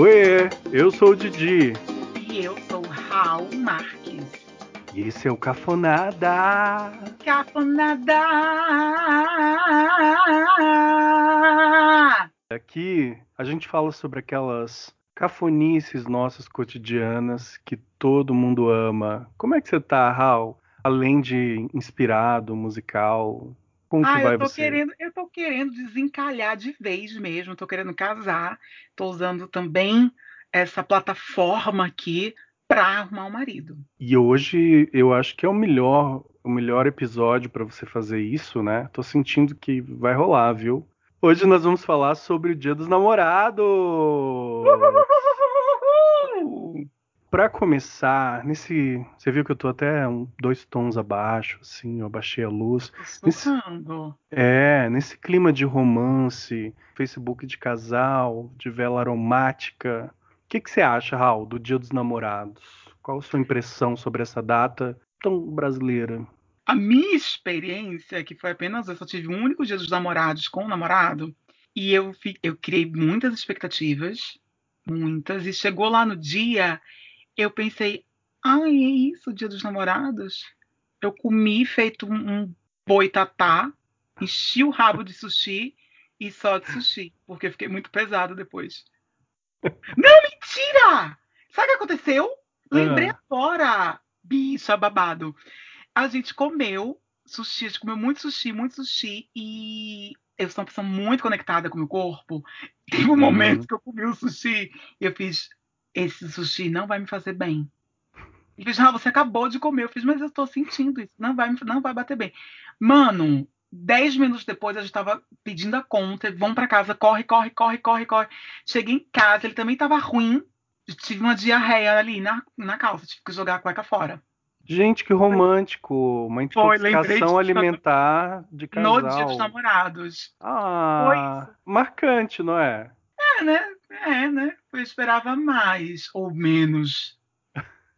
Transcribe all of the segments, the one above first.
Oi, eu sou o Didi. E eu sou Raul Marques. E esse é o Cafonada. Cafonada! Aqui a gente fala sobre aquelas cafonices nossas cotidianas que todo mundo ama. Como é que você tá, Raul? Além de inspirado, musical, como ah, que vai eu tô você? querendo, eu tô querendo desencalhar de vez mesmo, tô querendo casar, tô usando também essa plataforma aqui para arrumar um marido. E hoje eu acho que é o melhor, o melhor episódio para você fazer isso, né? Tô sentindo que vai rolar, viu? Hoje nós vamos falar sobre o Dia dos Namorados. Para começar, nesse, você viu que eu tô até um, dois tons abaixo, assim, eu abaixei a luz. Nesse, é, nesse clima de romance, Facebook de casal, de vela aromática. O que, que você acha, Raul, do Dia dos Namorados? Qual a sua impressão sobre essa data tão brasileira? A minha experiência, que foi apenas eu só tive um único dia dos namorados com o namorado, e eu, eu criei muitas expectativas, muitas, e chegou lá no dia, eu pensei, ai, é isso, dia dos namorados? Eu comi feito um, um boitatá, enchi o rabo de sushi e só de sushi, porque eu fiquei muito pesado depois. Não, mentira! Sabe o que aconteceu? Lembrei Ah. agora, bicha babado. A gente comeu sushi, a gente comeu muito sushi, muito sushi, e eu sou uma pessoa muito conectada com o meu corpo. Teve um Uhum. momento que eu comi o sushi e eu fiz, esse sushi não vai me fazer bem. Ele fez, ah, você acabou de comer. Eu fiz, mas eu tô sentindo isso, não vai, me- não vai bater bem. Mano, dez minutos depois a gente tava pedindo a conta, vamos pra casa, corre, corre, corre, corre, corre. Cheguei em casa, ele também tava ruim, eu tive uma diarreia ali na, na calça, tive que jogar a cueca fora. Gente, que romântico! Uma Foi, intoxicação disso alimentar de No dia dos casal. namorados. Ah, marcante, não é? É, né? É, né? Eu esperava mais ou menos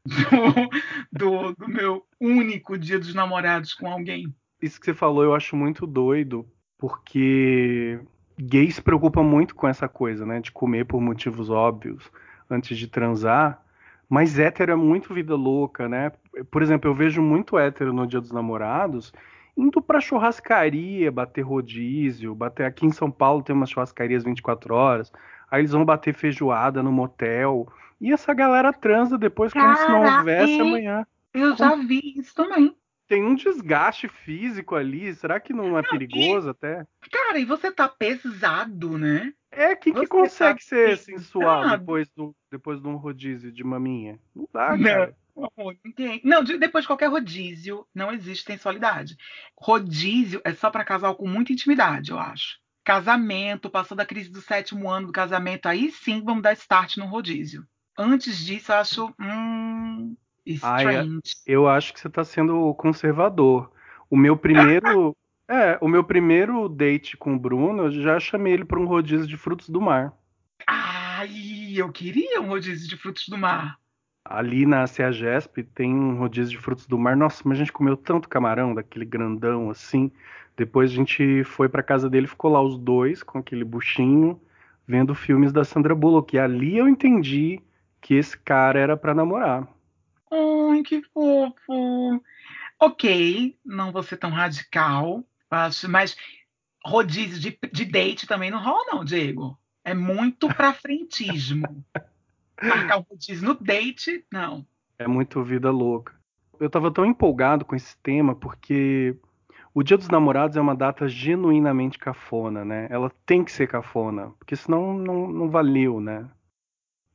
do, do, do meu único dia dos namorados com alguém. Isso que você falou eu acho muito doido, porque gay se preocupa muito com essa coisa, né? De comer por motivos óbvios antes de transar. Mas hétero é muito vida louca, né? Por exemplo, eu vejo muito hétero no Dia dos Namorados indo pra churrascaria, bater rodízio, bater aqui em São Paulo tem umas churrascarias 24 horas. Aí eles vão bater feijoada no motel. E essa galera transa depois como se não Cara, houvesse é. amanhã. Eu já vi isso também. Tem um desgaste físico ali. Será que não é perigoso até? Cara, e você tá pesado, né? É, quem que Você consegue tá ser sensual pesado. depois, do, depois de um rodízio de maminha? Não dá, Não. cara. Não, de- depois de qualquer rodízio, não existe sensualidade. Rodízio é só pra casal com muita intimidade, eu acho. Casamento, passou da crise do sétimo ano do casamento, aí sim vamos dar start no rodízio. Antes disso, eu acho. Hum, Ai, é- strange. Eu acho que você tá sendo conservador. O meu primeiro. É, o meu primeiro date com o Bruno, eu já chamei ele pra um rodízio de frutos do mar. Ai, eu queria um rodízio de frutos do mar. Ali na CEAGESP tem um rodízio de frutos do mar. Nossa, mas a gente comeu tanto camarão, daquele grandão assim. Depois a gente foi pra casa dele, ficou lá os dois com aquele buchinho, vendo filmes da Sandra Bullock. E ali eu entendi que esse cara era pra namorar. Ai, que fofo. Ok, não vou ser tão radical, acho, mas rodízio de, de date também não rola, não, Diego. É muito pra frentismo. Marcar um rodízio no date, não. É muito vida louca. Eu tava tão empolgado com esse tema porque o Dia dos Namorados é uma data genuinamente cafona, né? Ela tem que ser cafona, porque senão não, não valeu, né?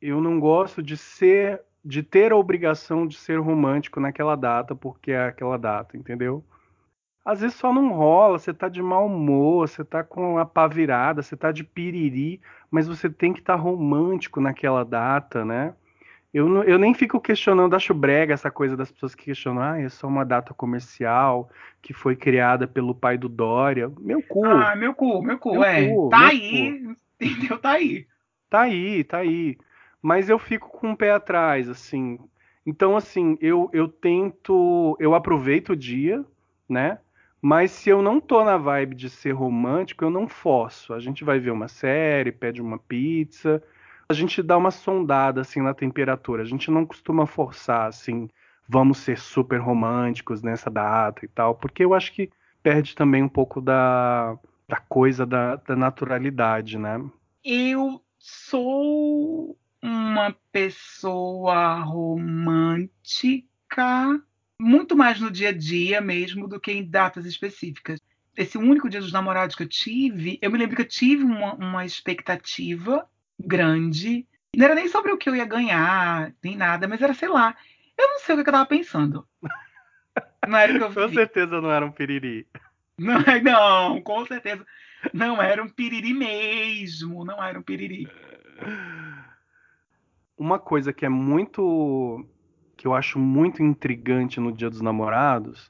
Eu não gosto de ser, de ter a obrigação de ser romântico naquela data, porque é aquela data, entendeu? Às vezes só não rola, você tá de mau humor, você tá com a pá virada, você tá de piriri, mas você tem que estar romântico naquela data, né? Eu, eu nem fico questionando, acho brega essa coisa das pessoas que questionam, ah, é só uma data comercial que foi criada pelo pai do Dória. Meu cu, Ah, meu cu, meu cu, Meu é. cu, tá aí, entendeu? Tá aí. tá aí, tá aí. Mas eu fico com o pé atrás, assim. Então, assim, eu, eu tento, eu aproveito o dia, né? Mas se eu não tô na vibe de ser romântico, eu não forço. A gente vai ver uma série, pede uma pizza, a gente dá uma sondada assim na temperatura. A gente não costuma forçar assim, vamos ser super românticos nessa data e tal, porque eu acho que perde também um pouco da, da coisa da, da naturalidade, né? Eu sou uma pessoa romântica, muito mais no dia a dia mesmo do que em datas específicas. Esse único dia dos namorados que eu tive, eu me lembro que eu tive uma, uma expectativa grande. Não era nem sobre o que eu ia ganhar, nem nada, mas era, sei lá, eu não sei o que eu tava pensando. Não era o que eu Com certeza não era um piriri. Não, não, com certeza. Não era um piriri mesmo. Não era um piriri. Uma coisa que é muito. que eu acho muito intrigante no Dia dos Namorados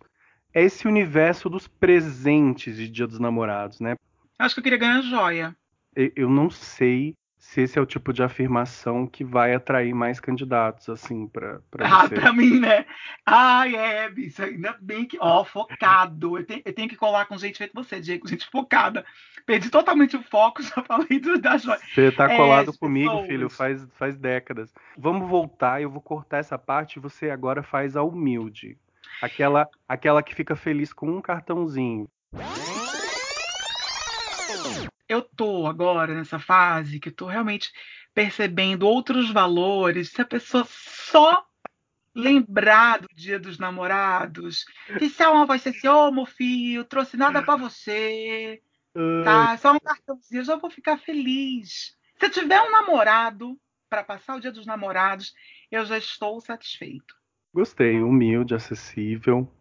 é esse universo dos presentes de Dia dos Namorados, né? Acho que eu queria ganhar joia. Eu não sei se esse é o tipo de afirmação que vai atrair mais candidatos, assim, para Ah, para mim, né? Ai, é, bicho, ainda bem que. Ó, focado. Eu tenho, eu tenho que colar com gente feito você, Diego, gente focada. Perdi totalmente o foco, já falei do, da joia. Você tá é, colado é, comigo, pessoas. filho, faz, faz décadas. Vamos voltar, eu vou cortar essa parte e você agora faz a humilde. Aquela, aquela que fica feliz com um cartãozinho eu tô agora nessa fase que eu tô realmente percebendo outros valores. Se a pessoa só lembrar do dia dos namorados, que se ela vai ser assim, ô oh, meu filho, trouxe nada para você, tá? Só um cartãozinho, eu já vou ficar feliz. Se eu tiver um namorado para passar o dia dos namorados, eu já estou satisfeito. Gostei, humilde, acessível.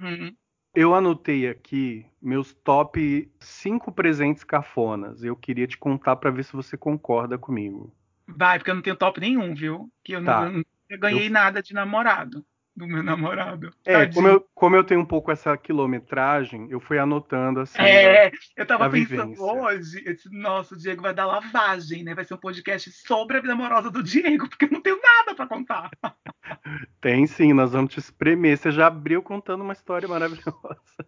Uhum. Eu anotei aqui meus top 5 presentes cafonas. Eu queria te contar para ver se você concorda comigo. Vai, porque eu não tenho top nenhum, viu? Que eu tá. não, não ganhei eu... nada de namorado do meu namorado. É, como eu, como eu tenho um pouco essa quilometragem, eu fui anotando assim. É, eu tava pensando vivência. hoje, eu disse, nossa, o Diego vai dar lavagem, né? Vai ser um podcast sobre a vida amorosa do Diego, porque eu não tenho nada para contar. Tem sim, nós vamos te espremer. Você já abriu contando uma história maravilhosa.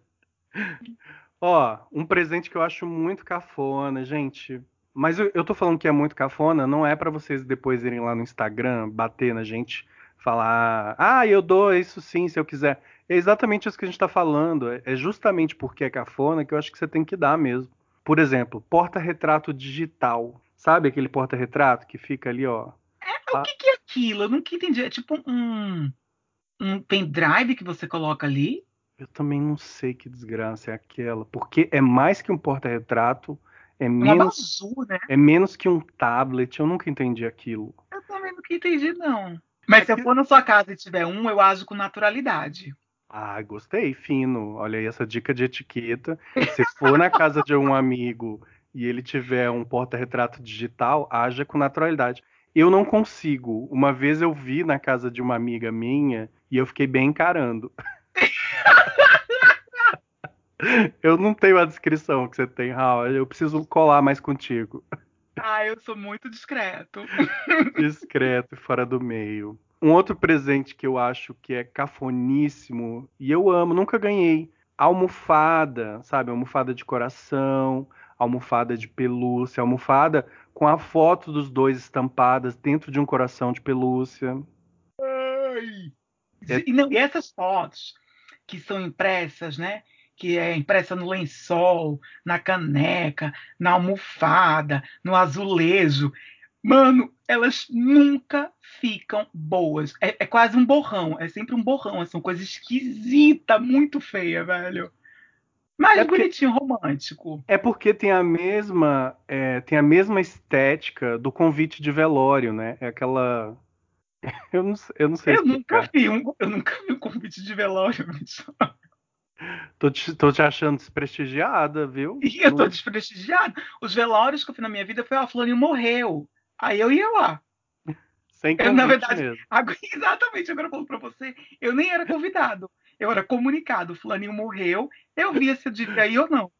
Ó, um presente que eu acho muito cafona, gente. Mas eu, eu tô falando que é muito cafona, não é para vocês depois irem lá no Instagram, bater na gente falar, ah, eu dou isso sim, se eu quiser. É exatamente isso que a gente está falando. É, é justamente porque é cafona que eu acho que você tem que dar mesmo. Por exemplo, porta-retrato digital. Sabe aquele porta-retrato que fica ali, ó? É, o que, que, é aquilo? Eu nunca entendi. É tipo um, um pendrive que você coloca ali? Eu também não sei que desgraça é aquela. Porque é mais que um porta-retrato. É menos, bazu, né? é menos que um tablet. Eu nunca entendi aquilo. Eu também nunca entendi, não. Mas se eu for na sua casa e tiver um, eu ajo com naturalidade. Ah, gostei, fino. Olha aí essa dica de etiqueta. Se for na casa de um amigo e ele tiver um porta-retrato digital, haja com naturalidade. Eu não consigo. Uma vez eu vi na casa de uma amiga minha e eu fiquei bem encarando. eu não tenho a descrição que você tem, Raul. Eu preciso colar mais contigo. Ah, eu sou muito discreto. discreto e fora do meio. Um outro presente que eu acho que é cafoníssimo e eu amo, nunca ganhei. Almofada, sabe? Almofada de coração, almofada de pelúcia, almofada com a foto dos dois estampadas dentro de um coração de pelúcia. Ai. É... E, não, e essas fotos que são impressas, né? Que é impressa no lençol, na caneca, na almofada, no azulejo. Mano, elas nunca ficam boas. É, é, quase um borrão. É sempre um borrão. É uma coisa esquisita, muito feia, velho. Mas é porque, bonitinho, romântico. É porque tem a mesma é, tem a mesma estética do convite de velório, né? É aquela eu não, eu não sei. Eu nunca vi um, eu nunca vi um convite de velório. Tô te, tô te achando desprestigiada, viu? E eu tô desprestigiada. Os velórios que eu fiz na minha vida foi, ó, Fulaninho morreu. Aí eu ia lá. Sem eu, na verdade, mesmo. Agora, exatamente, agora eu falo pra você, eu nem era convidado. Eu era comunicado. Fulaninho morreu, eu via se eu devia ir ou não.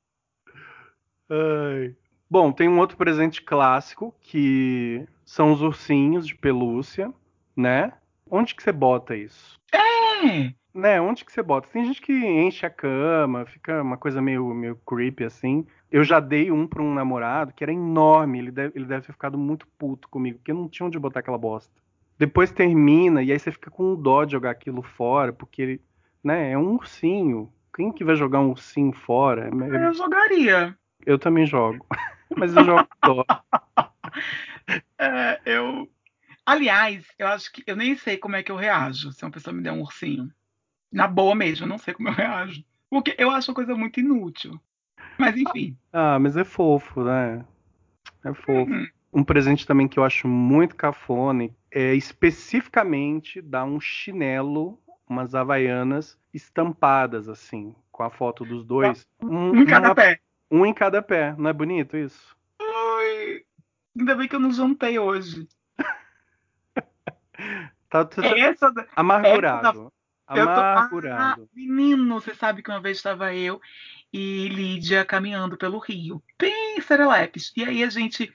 Ai. Bom, tem um outro presente clássico que são os ursinhos de pelúcia, né? Onde que você bota isso? É? Né, onde que você bota? Tem gente que enche a cama, fica uma coisa meio, meio creepy assim. Eu já dei um pra um namorado que era enorme, ele deve, ele deve ter ficado muito puto comigo, porque não tinha onde botar aquela bosta. Depois termina, e aí você fica com dó de jogar aquilo fora, porque ele, né, é um ursinho. Quem que vai jogar um ursinho fora? É- Eu jogaria. Eu também jogo. Mas eu jogo dó. É, eu. Aliás, eu acho que eu nem sei como é que eu reajo se uma pessoa me der um ursinho. Na boa mesmo, eu não sei como eu reajo. Porque eu acho uma coisa muito inútil. Mas enfim. Ah, mas é fofo, né? É fofo. Uhum. Um presente também que eu acho muito cafona é especificamente dar um chinelo, umas havaianas estampadas assim, com a foto dos dois. Um, Um em cada uma- pé. um em cada pé. Não é bonito isso? Ai, ainda bem que eu não jantei hoje. Tá, tá- tá Essa, da- amargurado. eu tô-. Ah, menino, você sabe que uma vez estava eu e Lídia caminhando pelo Rio, bem serelepes. E aí a gente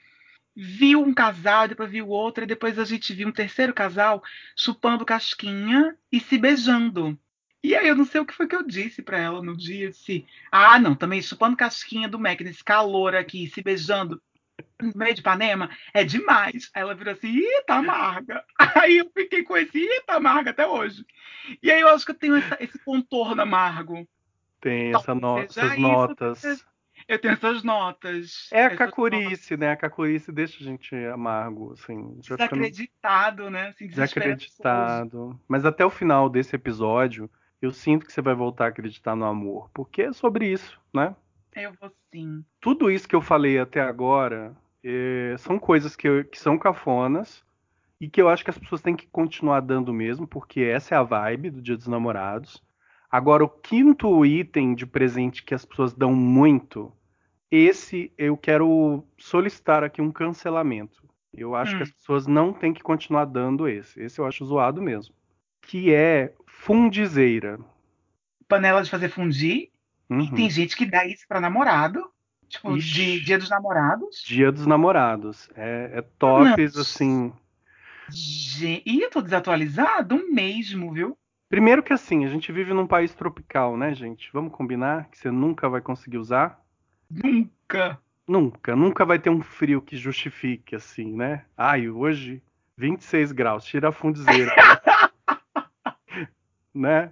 viu um casal, depois viu outro, e depois a gente viu um terceiro casal chupando casquinha e se beijando. E aí eu não sei o que foi que eu disse pra ela no dia, eu disse, ah, não, também chupando casquinha do Mac nesse calor aqui, se beijando no meio de Ipanema, é demais. Aí ela virou assim, ih, tá amarga. Aí eu fiquei com esse, ih, tá amarga até hoje. E aí eu acho que eu tenho essa- esse contorno amargo. Tem essa no- essas isso, notas. Eu tenho essas notas. É a essas notas cacurice, né? A cacurice deixa a gente amargo, assim. Desacreditado, né? Assim, desacreditado. Mas até o final desse episódio, eu sinto que você vai voltar a acreditar no amor. Porque é sobre isso, né? Eu vou sim. Tudo isso que eu falei até agora eh, são coisas que, eu- que são cafonas e que eu acho que as pessoas têm que continuar dando mesmo, porque essa é a vibe do Dia dos Namorados. Agora, o quinto item de presente que as pessoas dão muito, esse eu quero solicitar aqui um cancelamento. Eu acho Hum. que as pessoas não têm que continuar dando esse. Esse eu acho zoado mesmo. Que é fundizeira. Panela de fazer fundir. Uhum. E tem gente que dá isso pra namorado. Tipo, Ixi. Dia dos Namorados. Dia dos Namorados. É, é tops, Não. assim. Gen- E eu tô desatualizado mesmo, viu? Primeiro que assim, a gente vive num país tropical, né, gente? Vamos combinar que você nunca vai conseguir usar? Nunca. Nunca, nunca vai ter um frio que justifique, assim, né? Ai, hoje 26 graus, tira a fundizeira. né?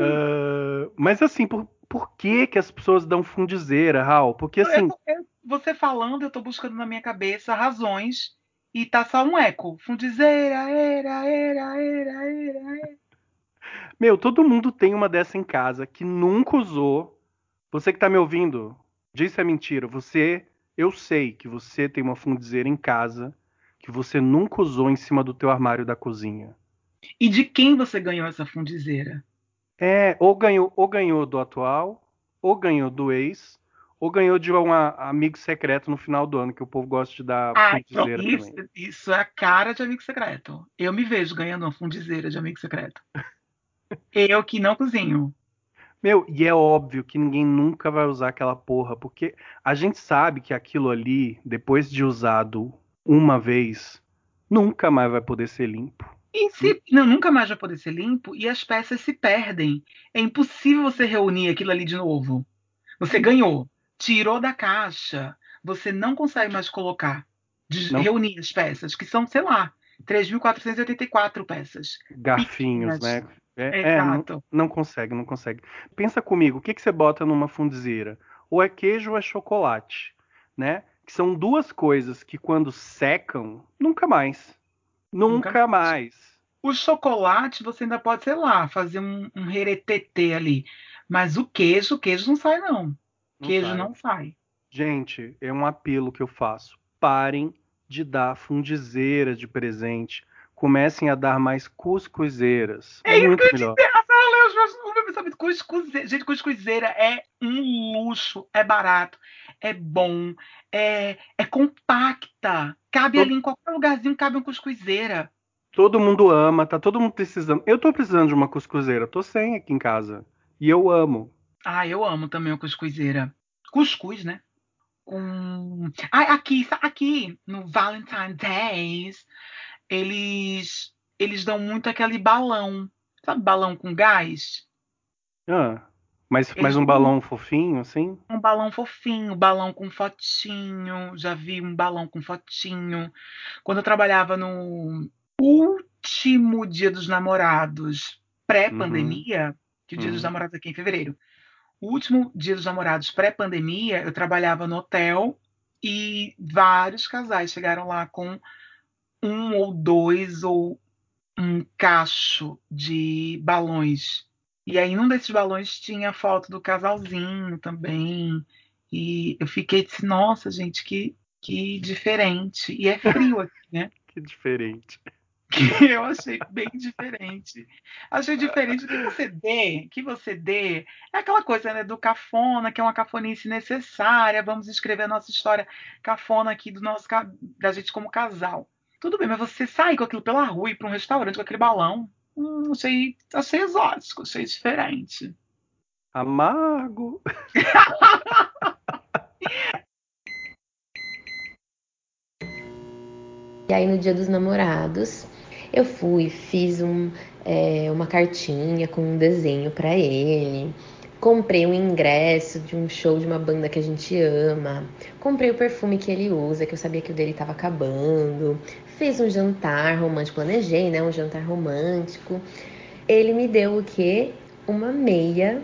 Ah, mas assim, por, por que que as pessoas dão fundizeira, Raul? Porque assim, Eu- eu- você falando, eu tô buscando na minha cabeça razões. E tá só um eco. Fundizeira, era, era, era, era, era. meu, todo mundo tem uma dessa em casa que nunca usou. Você que tá me ouvindo, diz se é mentira. Você, eu sei que você tem uma fundizeira em casa que você nunca usou em cima do teu armário da cozinha. E de quem você ganhou essa fundizeira? É, ou ganhou, ou ganhou do atual, ou ganhou do ex, ou ganhou de um amigo secreto no final do ano, que o povo gosta de dar Ah, fundizeira isso, também. isso é a cara de amigo secreto. Eu me vejo ganhando uma fundizeira de amigo secreto. Eu que não cozinho. Meu, e é óbvio que ninguém nunca vai usar aquela porra, porque a gente sabe que aquilo ali, depois de usado uma vez, nunca mais vai poder ser limpo. E se não, nunca mais vai poder ser limpo e as peças se perdem. É impossível você reunir aquilo ali de novo. Você ganhou, tirou da caixa, você não consegue mais colocar, de- reunir as peças, que são, sei lá, 3.484 peças. Garfinhos, Pequenas. né? É, é, não, Exato. não consegue, não consegue. Pensa comigo, o que, que você bota numa fundizeira? Ou é queijo ou é chocolate, né? Que são duas coisas que quando secam, nunca mais. Nunca, Nunca mais. O chocolate você ainda pode, sei lá, fazer um, um reretetê ali. Mas o queijo, o queijo não sai, não. Não queijo sai. não sai. Gente, é um apelo que eu faço. Parem de dar fundizeira de presente. Comecem a dar mais cuscuzeiras. É isso muito que eu melhor. Olha, os meus- o meu pensamento, cuscuzeira. Gente, cuscuzeira é um luxo, é barato, é bom, é, é compacta. Cabe Tô- ali em qualquer lugarzinho, cabe uma cuscuzeira. Todo mundo ama, tá todo mundo precisando. Eu tô precisando de uma cuscuzeira, tô sem aqui em casa. E eu amo. Ah, eu amo também a cuscuzeira. Cuscuz, né? Com. Ah, aqui, aqui, no Valentine's Days, eles, eles dão muito aquele balão. sabe, balão com gás? Ah, mas, mas um balão fofinho, assim? um balão fofinho, balão com fotinho. Já vi um balão com fotinho. Quando eu trabalhava no último Dia dos Namorados, pré-pandemia, que o Dia dos uhum. Namorados aqui é em fevereiro. O último Dia dos Namorados pré-pandemia, eu trabalhava no hotel e vários casais chegaram lá com um ou dois ou um cacho de balões. E aí, num desses balões tinha foto do casalzinho também. E eu fiquei assim, nossa, gente, que, que diferente. E é frio aqui, né? Que diferente. Eu achei bem diferente. Achei diferente que você dê, que você dê. É aquela coisa, né, do cafona, que é uma cafonice necessária. Vamos escrever a nossa história cafona aqui do nosso da gente como casal. Tudo bem, mas você sair com aquilo pela rua e ir para um restaurante com aquele balão, hum, achei, achei exótico, achei diferente. Amargo. E aí no dia dos namorados, eu fui, fiz um, é, uma cartinha com um desenho para ele. Comprei um ingresso de um show de uma banda que a gente ama. Comprei o perfume que ele usa, que eu sabia que o dele estava acabando. Fiz um jantar romântico, planejei, né? Um jantar romântico. Ele me deu o quê? Uma meia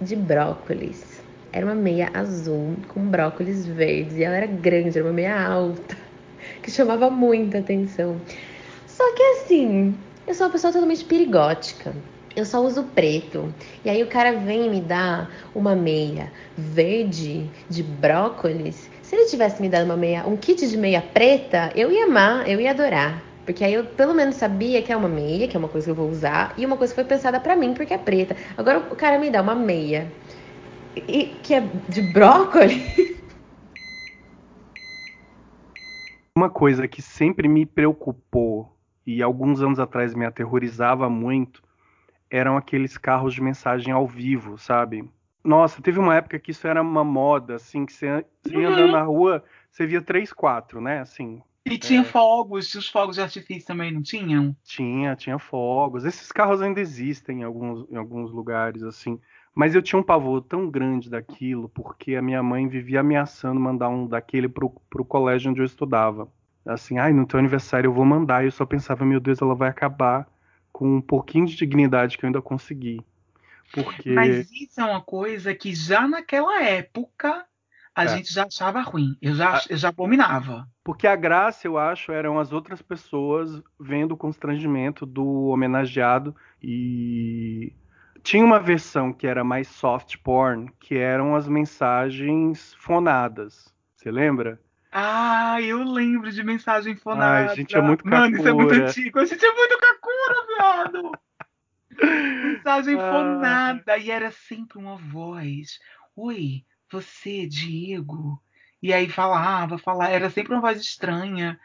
de brócolis. Era uma meia azul com brócolis verdes e ela era grande, era uma meia alta, que chamava muita atenção. Só que assim, eu sou uma pessoa totalmente perigótica. Eu só uso preto. E aí o cara vem e me dá uma meia verde de brócolis. Se ele tivesse me dado uma meia, um kit de meia preta, eu ia amar, eu ia adorar. Porque aí eu pelo menos sabia que é uma meia, que é uma coisa que eu vou usar, e uma coisa que foi pensada pra mim, porque é preta. Agora o cara me dá uma meia e, que é de brócolis. Uma coisa que sempre me preocupou e alguns anos atrás me aterrorizava muito eram aqueles carros de mensagem ao vivo, sabe? Nossa, teve uma época que isso era uma moda, assim, que você, você ia andando Uhum. na rua, você via três, quatro, né? Assim, E tinha É. fogos, os fogos de artifício também não tinham? tinha, tinha fogos. Esses carros ainda existem em alguns, em alguns lugares, assim. Mas eu tinha um pavor tão grande daquilo, porque a minha mãe vivia ameaçando mandar um daquele pro, pro colégio onde eu estudava. Assim, ai, no teu aniversário eu vou mandar. E eu só pensava, meu Deus, ela vai acabar com um pouquinho de dignidade que eu ainda consegui. Porque. Mas isso é uma coisa que já naquela época a É. gente já achava ruim. Eu já, eu já abominava. Porque a graça, eu acho, eram as outras pessoas vendo o constrangimento do homenageado e tinha uma versão que era mais soft porn, que eram as mensagens fonadas. Você lembra? Ah, eu lembro de mensagem Ai, fonada. gente, é muito Mano, isso é muito antigo. A gente é muito kakura, viado. Mensagem Ah. fonada. E era sempre uma voz. Oi, você, Diego. E aí falava, falava. Era sempre uma voz estranha.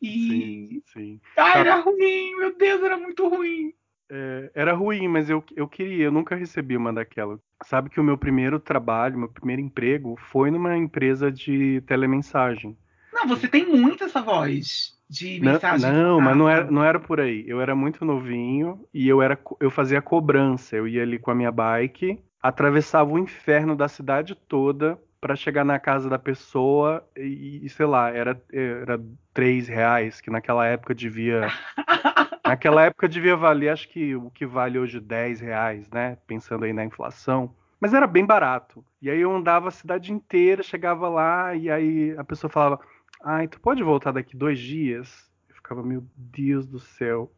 E. Sim, sim. Ah, era ruim, meu Deus, era muito ruim. É, era ruim, mas eu, eu queria, eu nunca recebi uma daquela. Sabe que o meu primeiro trabalho, meu primeiro emprego foi numa empresa de telemensagem. Não, você tem muito essa voz de Não, mensagem não, mas não era, não era por aí. Eu era muito novinho e eu era, eu fazia cobrança. Eu ia ali com a minha bike, atravessava o inferno da cidade toda para chegar na casa da pessoa e, sei lá, era, era três reais, que naquela época devia, naquela época devia valer, acho que o que vale hoje 10 reais, né? Pensando aí na inflação. Mas era bem barato. E aí eu andava a cidade inteira, chegava lá e aí a pessoa falava Ai, tu pode voltar daqui dois dias? Eu ficava, meu Deus do céu.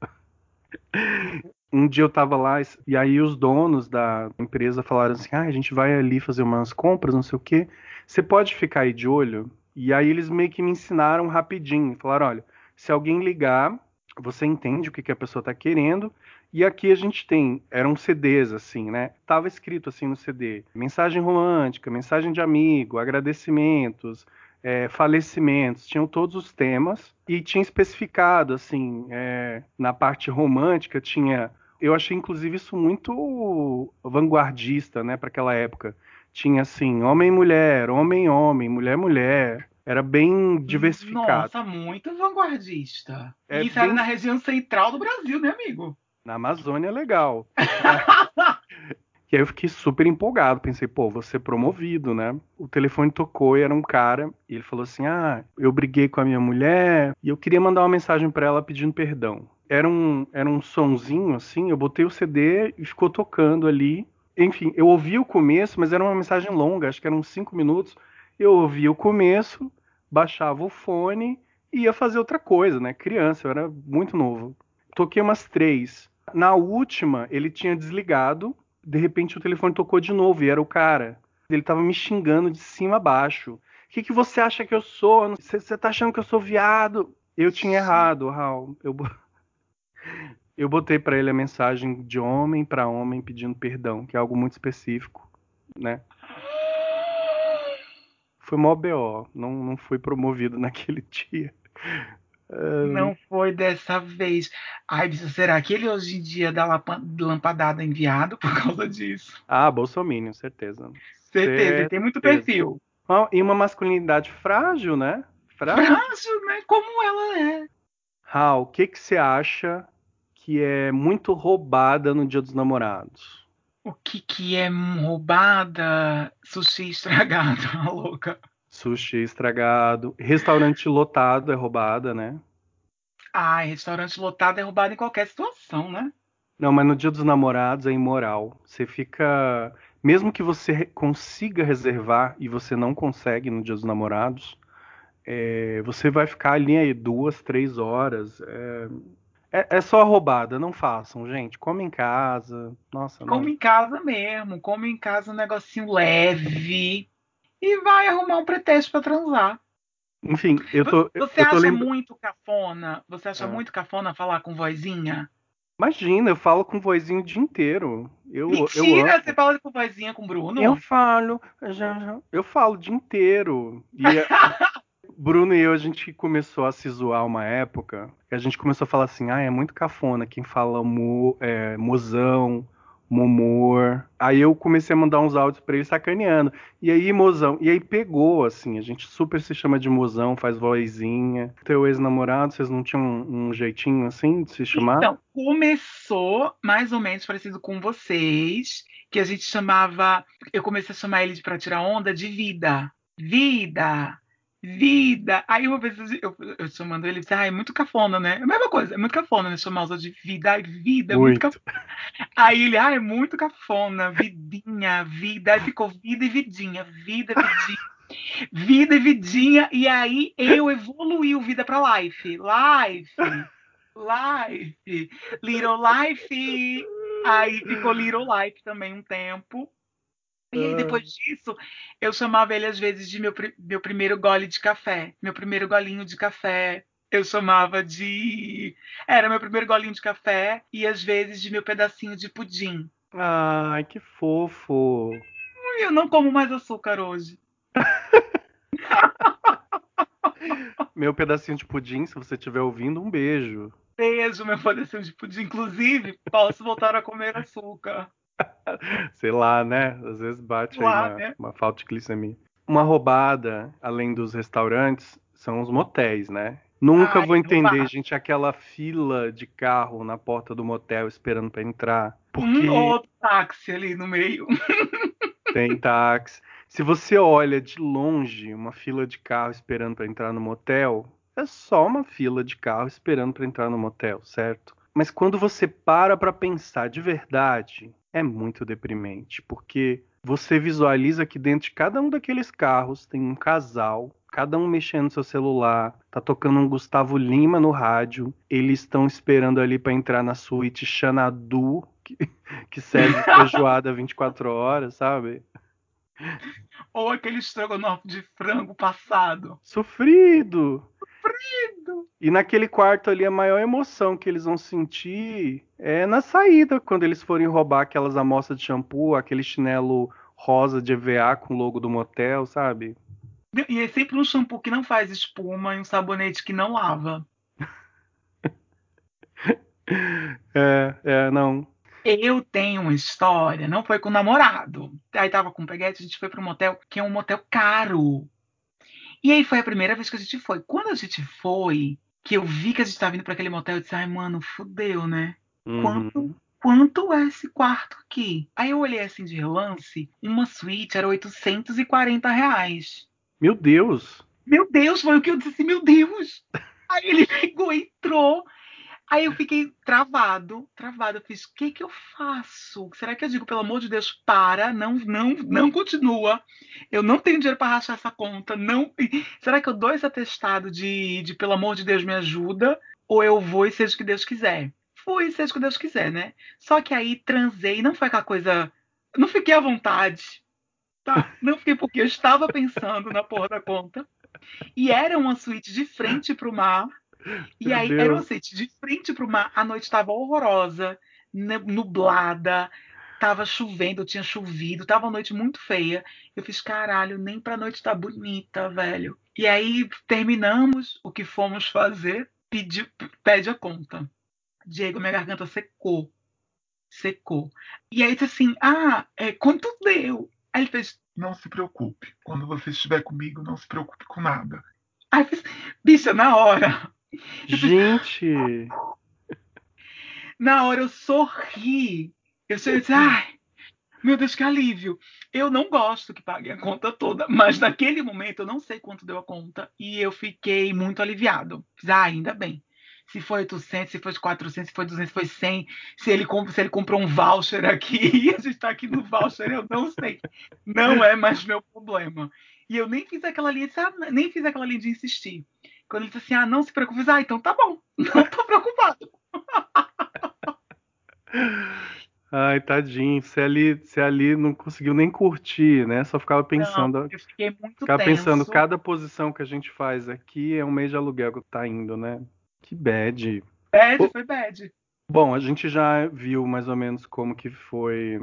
Um dia eu tava lá e aí os donos da empresa falaram assim: ah, a gente vai ali fazer umas compras, não sei o quê. Você pode ficar aí de olho? E aí eles meio que me ensinaram rapidinho. Falaram: olha, se alguém ligar, você entende o que, que a pessoa tá querendo. E aqui a gente tem, eram CDs assim, né? Tava escrito assim no CD: mensagem romântica, mensagem de amigo, agradecimentos, é, falecimentos, tinham todos os temas e tinha especificado assim, é, na parte romântica tinha, eu achei inclusive isso muito vanguardista, né, para aquela época. Tinha assim, homem mulher, homem homem, mulher mulher, era bem diversificado. Nossa, muito vanguardista. É e isso era bem- na região central do Brasil, né, amigo? Na Amazônia é legal. e aí eu fiquei super empolgado. Pensei, pô, vou ser promovido, né? O telefone tocou e era um cara. E ele falou assim: Ah, eu briguei com a minha mulher e eu queria mandar uma mensagem para ela pedindo perdão. Era um, era um sonzinho assim. Eu botei o CD e ficou tocando ali. Enfim, eu ouvi o começo, mas era uma mensagem longa, acho que eram cinco minutos. Eu ouvi o começo, baixava o fone e ia fazer outra coisa, né? Criança, eu era muito novo. Toquei umas três. Na última, ele tinha desligado. De repente, o telefone tocou de novo e era o cara. Ele tava me xingando de cima a baixo. O que, que você acha que eu sou? Você tá achando que eu sou viado? Eu tinha errado, Raul. Eu, eu botei para ele a mensagem de homem para homem pedindo perdão, que é algo muito específico, né? Foi mó BO, não, não fui promovido naquele dia. Não foi dessa vez. Ai, será que ele hoje em dia dá lampadada enviado por causa disso? Ah, Bolsonaro, certeza. Certeza, ele tem muito perfil. e uma masculinidade frágil, né? Frágil, frágil né? Como ela é. Raul, o que, que você acha que é muito roubada no Dia dos Namorados? O que, que é roubada? Sushi estragado, a louca. Sushi estragado. Restaurante lotado é roubada, né? Ah, restaurante lotado é roubado em qualquer situação, né? Não, mas no dia dos namorados é imoral. Você fica. Mesmo que você consiga reservar e você não consegue no dia dos namorados, é... você vai ficar ali aí duas, três horas. É... É, é só roubada, não façam, gente. Come em casa. Nossa, Come não. em casa mesmo. Come em casa um negocinho leve e vai arrumar um pretexto para transar. Enfim, eu tô. Você eu tô acha lembra... muito cafona? Você acha É. muito cafona falar com vozinha? Imagina, eu falo com vozinho o dia inteiro. Eu, eu, Mentira! amo. Você fala com vozinha com o Bruno? eu falo, já, já- eu falo o dia inteiro. E Bruno e eu, a gente começou a se zoar uma época, que a gente começou a falar assim, ah, é muito cafona quem fala mo, é, mozão, momor. Aí eu comecei a mandar uns áudios pra ele sacaneando. E aí, mozão, e aí pegou, assim, a gente super se chama de mozão, faz vozinha. Teu ex-namorado, vocês não tinham um, um jeitinho assim de se chamar? Então, começou mais ou menos parecido com vocês, que a gente chamava. Eu comecei a chamar ele de pra tirar onda de vida. Vida! Vida! Aí uma vez eu, eu chamando ele, disse, ah, é muito cafona, né? É a mesma coisa, é muito cafona, né? Chamar os de vida, vida, é muito Muito. cafona. Aí ele, ah, é muito cafona, vidinha, vida, aí ficou vida e vidinha, vida, vidinha, vida e vidinha, e aí eu evoluí o vida pra life, life, life, little life, aí ficou little life também um tempo. E aí, depois disso, eu chamava ele às vezes de meu, meu primeiro gole de café, meu primeiro golinho de café. Eu chamava de. Era meu primeiro golinho de café e às vezes de meu pedacinho de pudim. Ai, que fofo. Eu não como mais açúcar hoje. Meu pedacinho de pudim, se você estiver ouvindo, um beijo. Beijo, meu pedacinho de pudim. Inclusive, posso voltar a comer açúcar. Sei lá, né? Às vezes bate aí Lá, uma, né? uma falta de glicemia. Uma roubada, além dos restaurantes, são os motéis, né? Nunca Ai, vou entender, gente, aquela fila de carro na porta do motel esperando pra entrar. Porque Um outro táxi ali no meio. tem táxi. Se você olha de longe uma fila de carro esperando pra entrar no motel, é só uma fila de carro esperando pra entrar no motel, certo? Mas quando você para pra pensar de verdade, é muito deprimente, porque você visualiza que dentro de cada um daqueles carros tem um casal, cada um mexendo no seu celular, tá tocando um Gustavo Lima no rádio, eles estão esperando ali pra entrar na suíte Xanadu, que, que serve feijoada 24 horas, sabe? Ou aquele estrogonofe de frango passado. Sofrido! E naquele quarto ali, a maior emoção que eles vão sentir é na saída, quando eles forem roubar aquelas amostras de shampoo, aquele chinelo rosa de EVA com o logo do motel, sabe? E é sempre um shampoo que não faz espuma e um sabonete que não lava. É, é, não. Eu tenho uma história, não foi com o namorado. Aí tava com o Peguete, a gente foi para um motel que é um motel caro. E aí foi a primeira vez que a gente foi. Quando a gente foi, que eu vi que a gente tava indo para aquele motel, eu disse, ai, mano, fudeu, né? Uhum. quanto, quanto é esse quarto aqui? Aí eu olhei assim de relance, uma suíte era 840 reais. Meu Deus! Meu Deus, foi o que eu disse meu Deus! Aí ele pegou, entrou. Aí eu fiquei travado, travado. Eu fiz, o que que eu faço? Será que eu digo, pelo amor de Deus, para, não, não, não continua. Eu não tenho dinheiro para rachar essa conta. Não. Será que eu dou esse atestado de, de pelo amor de Deus me ajuda? Ou eu vou e seja o que Deus quiser? Fui, seja o que Deus quiser, né? Só que aí transei, não foi aquela coisa. Não fiquei à vontade. Tá? Não fiquei porque eu estava pensando na porra da conta. E era uma suíte de frente pro mar. E Meu aí Deus. era uma suíte de frente pro mar. A noite estava horrorosa, ne- nublada, tava chovendo, tinha chovido, tava uma noite muito feia. Eu fiz, caralho, nem pra noite tá bonita, velho. E aí terminamos o que fomos fazer, pedi, pede a conta. Diego, minha garganta secou. Secou. E aí disse assim: Ah, é, quanto deu? Aí ele fez: Não se preocupe. Quando você estiver comigo, não se preocupe com nada. Aí eu fiz, bicha, na hora. Gente! Na hora eu sorri. Eu cheguei e disse, ai, meu Deus, que alívio. Eu não gosto que paguem a conta toda, mas naquele momento eu não sei quanto deu a conta e eu fiquei muito aliviado. Fiz, ah, ainda bem. Se foi 800, se foi 400, se foi 200, se foi 100, se ele, se ele comprou um voucher aqui e a gente tá aqui no voucher, eu não sei. Não é mais meu problema. E eu nem fiz aquela linha, nem fiz aquela linha de insistir. Quando ele disse assim, ah, não se preocupe, ah, então tá bom, não tô preocupado. Ai, tadinho. Você ali, você ali não conseguiu nem curtir, né? Só ficava Não, pensando. eu fiquei muito Ficava tenso. pensando, cada posição que a gente faz aqui é um mês de aluguel que tá indo, né? Que bad. Bad, Ô- foi bad. Bom, a gente já viu mais ou menos como que foi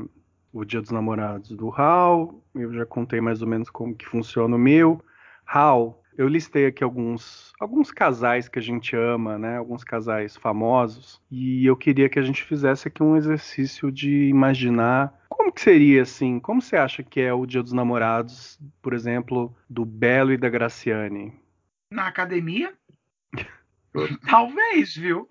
o Dia dos Namorados do Hal. Eu já contei mais ou menos como que funciona o meu. Hal, eu listei aqui alguns, alguns casais que a gente ama, né? Alguns casais famosos. E eu queria que a gente fizesse aqui um exercício de imaginar como que seria assim. Como você acha que é o Dia dos Namorados, por exemplo, do Belo e da Graciane? Na academia? Talvez, viu?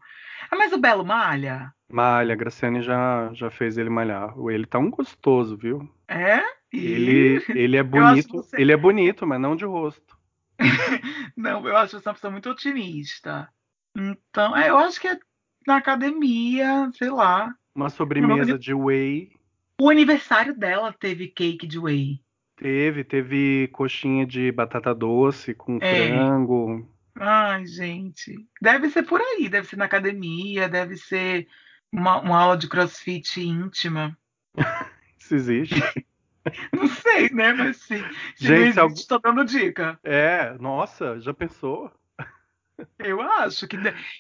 Ah, mas o Belo malha? Malha, a Graciane já, já fez ele malhar. Ele tá um gostoso, viu? É? Ele, ele é bonito, você- ele é bonito, mas não de rosto. Não, eu acho você uma pessoa muito otimista. Então, é, eu acho que é na academia, sei lá. Uma sobremesa de whey. O aniversário dela teve cake de whey. Teve, teve coxinha de batata doce com É. frango. Ai, gente. Deve ser por aí, deve ser na academia, deve ser uma, uma aula de crossfit íntima. Isso existe. Não sei, né? Mas sim. Gente, algum- tô dando dica. É, nossa, já pensou? Eu acho que,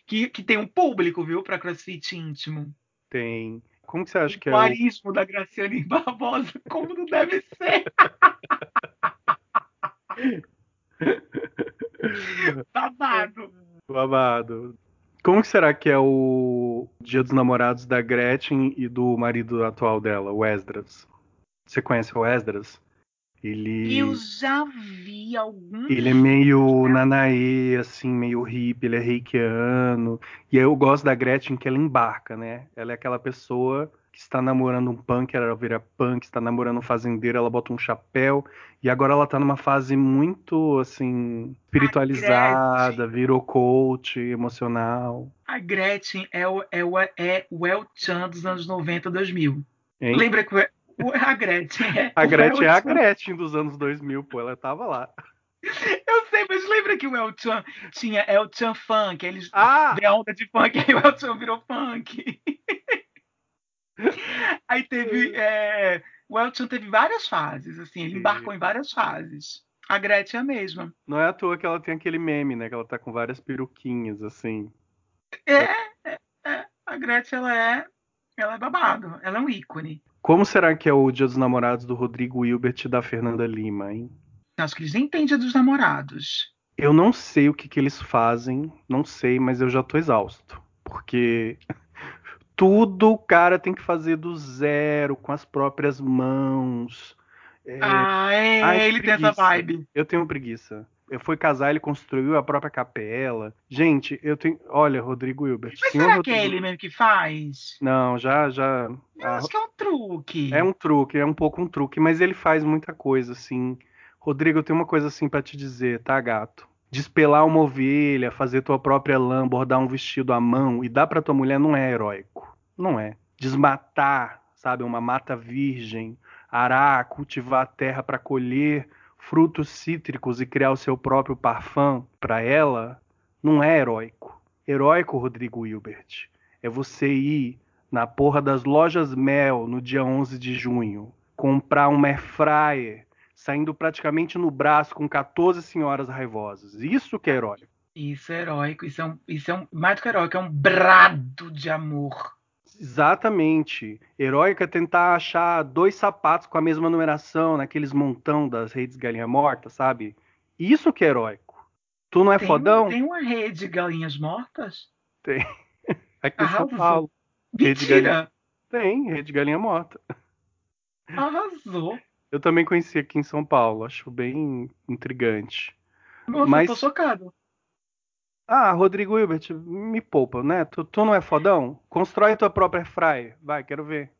que, que tem um público, viu, para crossfit íntimo. Tem. Como que você acha que é o o. arismo da Graciane Barbosa, como não deve ser. Babado. Babado. Como que será que é o Dia dos Namorados da Gretchen e do marido atual dela, o Esdras? Você conhece o Esdras? Ele. Eu já vi algum. Ele é meio nanaê, assim, meio hippie, ele é reikiano. E aí eu gosto da Gretchen que ela embarca, né? Ela é aquela pessoa que está namorando um punk, ela vira punk, está namorando um fazendeiro, ela bota um chapéu. E agora ela tá numa fase muito, assim, espiritualizada, virou coach emocional. A Gretchen é o, é o, é o El Chan dos anos 90, 2000. Hein? Lembra que a Gretchen é. A Gretchen é a Chan. Gretchen dos anos 2000, pô, ela tava lá. Eu sei, mas lembra que o El Chan tinha El Chan Funk? Eles Ah! a onda de funk, aí o El Chan virou funk. aí teve. é, o El Chan teve várias fases, assim, ele embarcou em várias fases. A Gretchen é a mesma. Não é à toa que ela tem aquele meme, né? Que ela tá com várias peruquinhas, assim. É, é, é, a Gretchen, ela é. Ela é babado, ela é um ícone. Como será que é o Dia dos Namorados do Rodrigo Hilbert e da Fernanda Lima, hein? Acho que eles nem têm dia dos namorados. Eu não sei o que, que eles fazem, não sei, mas eu já tô exausto. Porque tudo o cara tem que fazer do zero, com as próprias mãos. É, ah, é, ai, ele tem essa preguiça. vibe. Eu tenho preguiça. Foi casar, ele construiu a própria capela. Gente, eu tenho. Olha, Rodrigo Hilbert. Mas será Rodrigo... que é ele mesmo que faz? Não, já, já. Eu acho que é um truque. É um truque, é um pouco um truque, mas ele faz muita coisa, assim. Rodrigo, eu tenho uma coisa assim para te dizer, tá, gato? Despelar uma ovelha, fazer tua própria lã, bordar um vestido à mão e dar para tua mulher não é heróico. Não é. Desmatar, sabe, uma mata virgem, arar, cultivar a terra para colher frutos cítricos e criar o seu próprio parfum para ela, não é heróico. Heróico, Rodrigo Hilbert, é você ir na porra das lojas Mel no dia 11 de junho, comprar uma air fryer, saindo praticamente no braço com 14 senhoras raivosas. Isso que é heróico. Isso é heróico, isso é, um, isso é um, mais do que heróico, é um brado de amor. Exatamente. Heróico é tentar achar dois sapatos com a mesma numeração naqueles montão das redes galinha morta, sabe? Isso que é heróico. Tu não é tem, fodão? Tem uma rede de galinhas mortas? Tem. Aqui em Arrasou. São Paulo. Rede de Mentira! Tem, rede de galinha morta. Arrasou! Eu também conheci aqui em São Paulo, acho bem intrigante. Nossa, Mas- eu tô chocado. Ah, Rodrigo Hilbert, me poupa, né? Tu, tu não é fodão? Constrói tua própria fryer. Vai, quero ver.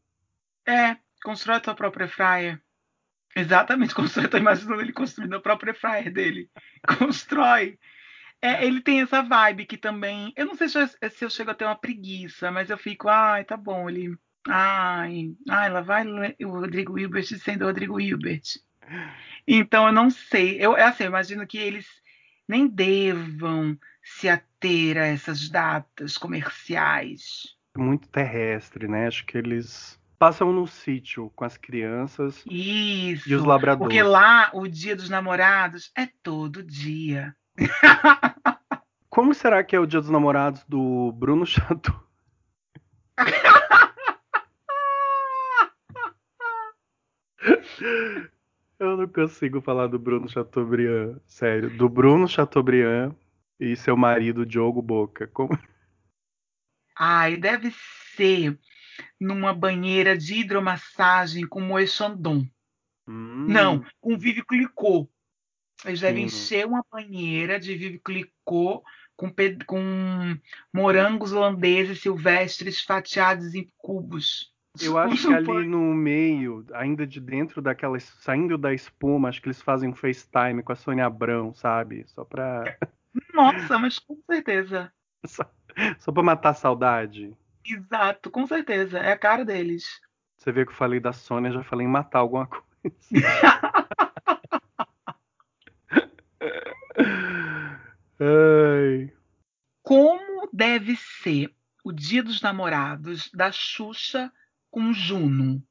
É, constrói tua própria fryer. Exatamente, constrói. Tô imaginando ele construindo a própria fryer dele. Constrói. É, ele tem essa vibe que também. Eu não sei se eu, se eu chego a ter uma preguiça, mas eu fico, ai, tá bom, ele. Ai, ai, lá vai o Rodrigo Hilbert sendo o Rodrigo Hilbert. Então eu não sei. Eu, é assim, eu imagino que eles nem devam se ater a essas datas comerciais. Muito terrestre, né? Acho que eles passam no sítio com as crianças Isso. e os labradores. Porque lá o dia dos namorados é todo dia. Como será que é o dia dos namorados do Bruno Chateau? Eu não consigo falar do Bruno Chateaubriand, sério. Do Bruno Chateaubriand e seu marido Diogo Boca. Como... Ai, deve ser numa banheira de hidromassagem com Moe Chandon. Hum, Não, com Vive Clicô. Eles devem encher uma banheira de Vive Clicô com, com morangos holandeses silvestres fatiados em cubos. Eu acho que ali no meio, ainda de dentro daquela. saindo da espuma, acho que eles fazem um FaceTime com a Sônia Abrão, sabe? Só pra. Nossa, mas com certeza. Só, só pra matar a saudade. Exato, com certeza. É a cara deles. Você vê que eu falei da Sônia, já falei em matar alguma coisa. Ai. Como deve ser o Dia dos Namorados da Xuxa com Juno?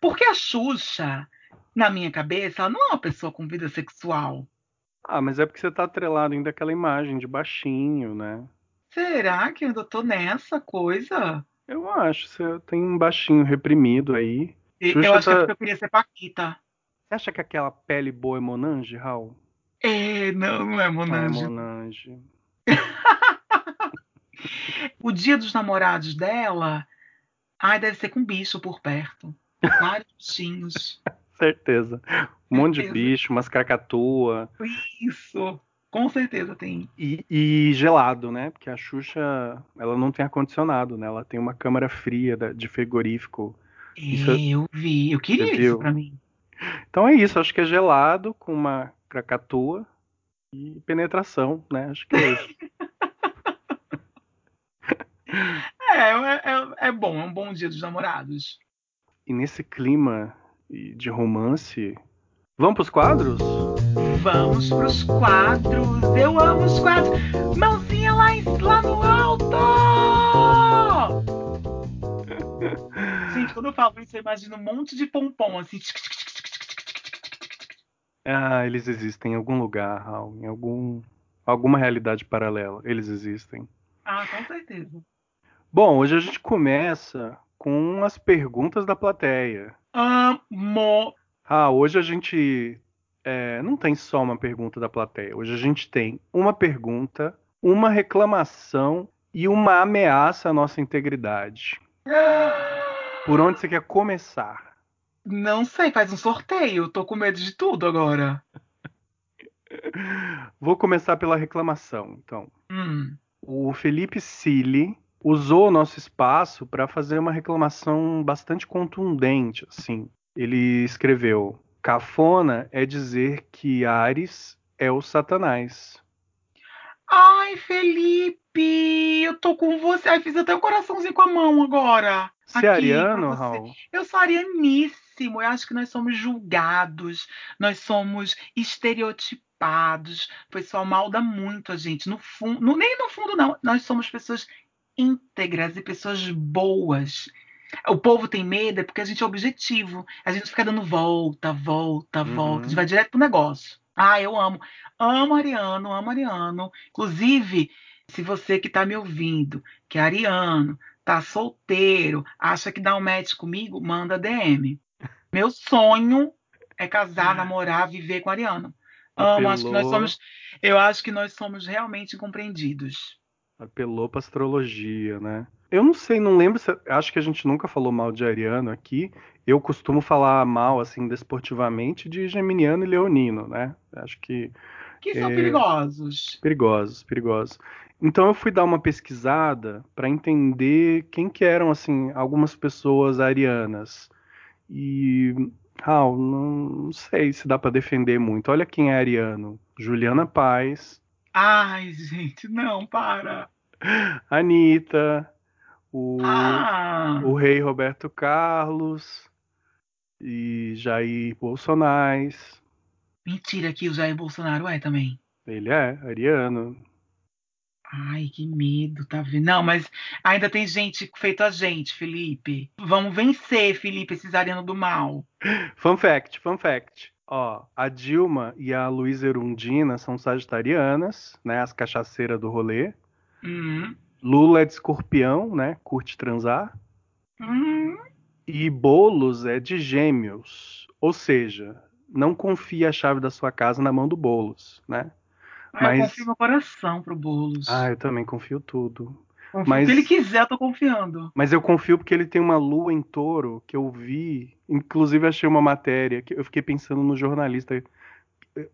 Porque a Xuxa, na minha cabeça, ela não é uma pessoa com vida sexual. Ah, mas é porque você tá atrelado ainda àquela imagem de baixinho, né? Será que eu ainda tô nessa coisa? Eu acho, você tem um baixinho reprimido aí. E- eu acho que é tá- porque eu queria ser Paquita. Você acha que aquela pele boa é Monange, Raul? É, não, não é Não é Monange. Monange. O dia dos namorados dela, ai, deve ser com bicho por perto. Vários bichinhos. Certeza. Um monte de Certeza. bicho, umas cracatua. Isso. Com certeza tem. E, e gelado, né? Porque a Xuxa, ela não tem ar-condicionado, né? Ela tem uma câmara fria de frigorífico. Isso- eu vi. Eu queria isso pra mim. Então é isso, acho que é gelado com uma cracatua e penetração, né? Acho que é isso. É, é, é- é bom, é um bom dia dos namorados. e nesse clima de romance, vamos pros quadros? Vamos pros quadros. Eu amo os quadros. Mãozinha lá, lá no alto! Gente, quando eu falo isso, eu imagino um monte de pompom assim. Ah, eles existem em algum lugar, Raul, em algum alguma realidade paralela. Eles existem. Ah, com certeza. Bom, hoje a gente começa com as perguntas da plateia. Amo. Ah, hoje a gente é, não tem só uma pergunta da plateia. Hoje a gente tem uma pergunta, uma reclamação e uma ameaça à nossa integridade. Por onde você quer começar? Não sei, faz um sorteio. Tô com medo de tudo agora. Vou começar pela reclamação, então. Hum. O Felipe Cili usou o nosso espaço para fazer uma reclamação bastante contundente, assim. Ele escreveu: "Cafona é dizer que Ares é o Satanás". Ai, Felipe, eu tô com você. Ai, fiz até um coraçãozinho com a mão agora. Você é ariano. Raul? Eu sou arianíssimo. Eu acho que nós somos julgados, nós somos estereotipados. O pessoal malda muito a gente. No fundo, no- nem no fundo, não. Nós somos pessoas íntegras e pessoas boas. O povo tem medo é porque a gente é objetivo. A gente fica dando volta, volta, volta. A gente Uhum. vai direto pro negócio. Ah, eu amo. Amo Ariano, amo Ariano. Inclusive, se você que está me ouvindo, que é Ariano, tá solteiro, acha que dá um match comigo, manda DM. Meu sonho é casar, namorar, viver com Ariano. Amo, acho que nós Apelou. somos. Eu acho que nós somos realmente incompreendidos. Apelou pra astrologia, né? Eu não sei, não lembro se. Acho que a gente nunca falou mal de Ariano aqui. Eu costumo falar mal, assim, desportivamente, de Geminiano e Leonino, né? Acho que Que são É. perigosos. perigosos, perigosos. Então eu fui dar uma pesquisada para entender quem que eram, assim, algumas pessoas arianas. E, Raul, não, não sei se dá para defender muito. Olha quem é ariano: Juliana Paz, Ai, gente, não, para. Anitta, o, Ah, o rei Roberto Carlos e Jair Bolsonaro. mentira que o Jair Bolsonaro é também. Ele é ariano. Ai, que medo, tá vendo? Não, mas ainda tem gente feito a gente, Felipe. Vamos vencer, Felipe, esses arianos do mal. Fun fact, fun fact. Ó, a Dilma e a Luísa Erundina são sagitarianas, né? As cachaceiras do rolê. Hum, Lula é de escorpião, né? Curte transar. hum. E Boulos é de gêmeos. Ou seja, não confie a chave da sua casa na mão do Boulos, né? Ai, Mas- Eu confio meu coração pro Boulos. Ah, eu também confio tudo. Mas- Se ele quiser, eu tô confiando. Mas eu confio porque ele tem uma lua em touro que eu vi. Inclusive, achei uma matéria que eu fiquei pensando no jornalista.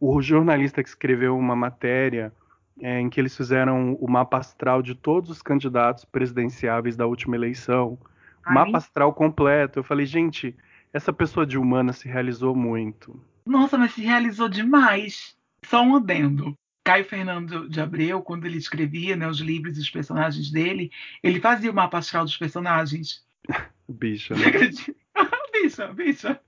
O jornalista que escreveu uma matéria é, em que eles fizeram o mapa astral de todos os candidatos presidenciáveis da última eleição. Ai, mapa astral completo. Eu falei, gente, essa pessoa de humana se realizou muito. Nossa, mas se realizou demais. Só um adendo. Caio Fernando de Abreu, quando ele escrevia né, os livros e os personagens dele, ele fazia o mapa astral dos personagens. Bicha, né? bicha, bicha.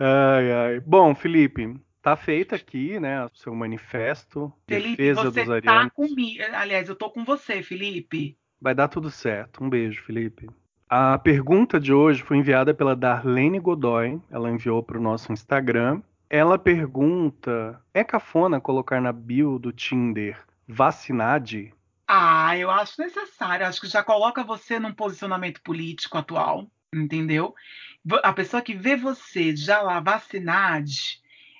Ai, ai. Bom, Felipe, tá feito aqui, né? O seu manifesto. Felipe, defesa você dos tá arianos. comigo. Aliás, eu tô com você, Felipe. Vai dar tudo certo. Um beijo, Felipe. A pergunta de hoje foi enviada pela Darlene Godoy. Ela enviou para o nosso Instagram. Ela pergunta: é cafona colocar na bio do Tinder vacinade? Ah, eu acho necessário. Acho que já coloca você num posicionamento político atual, entendeu? A pessoa que vê você já lá vacinado,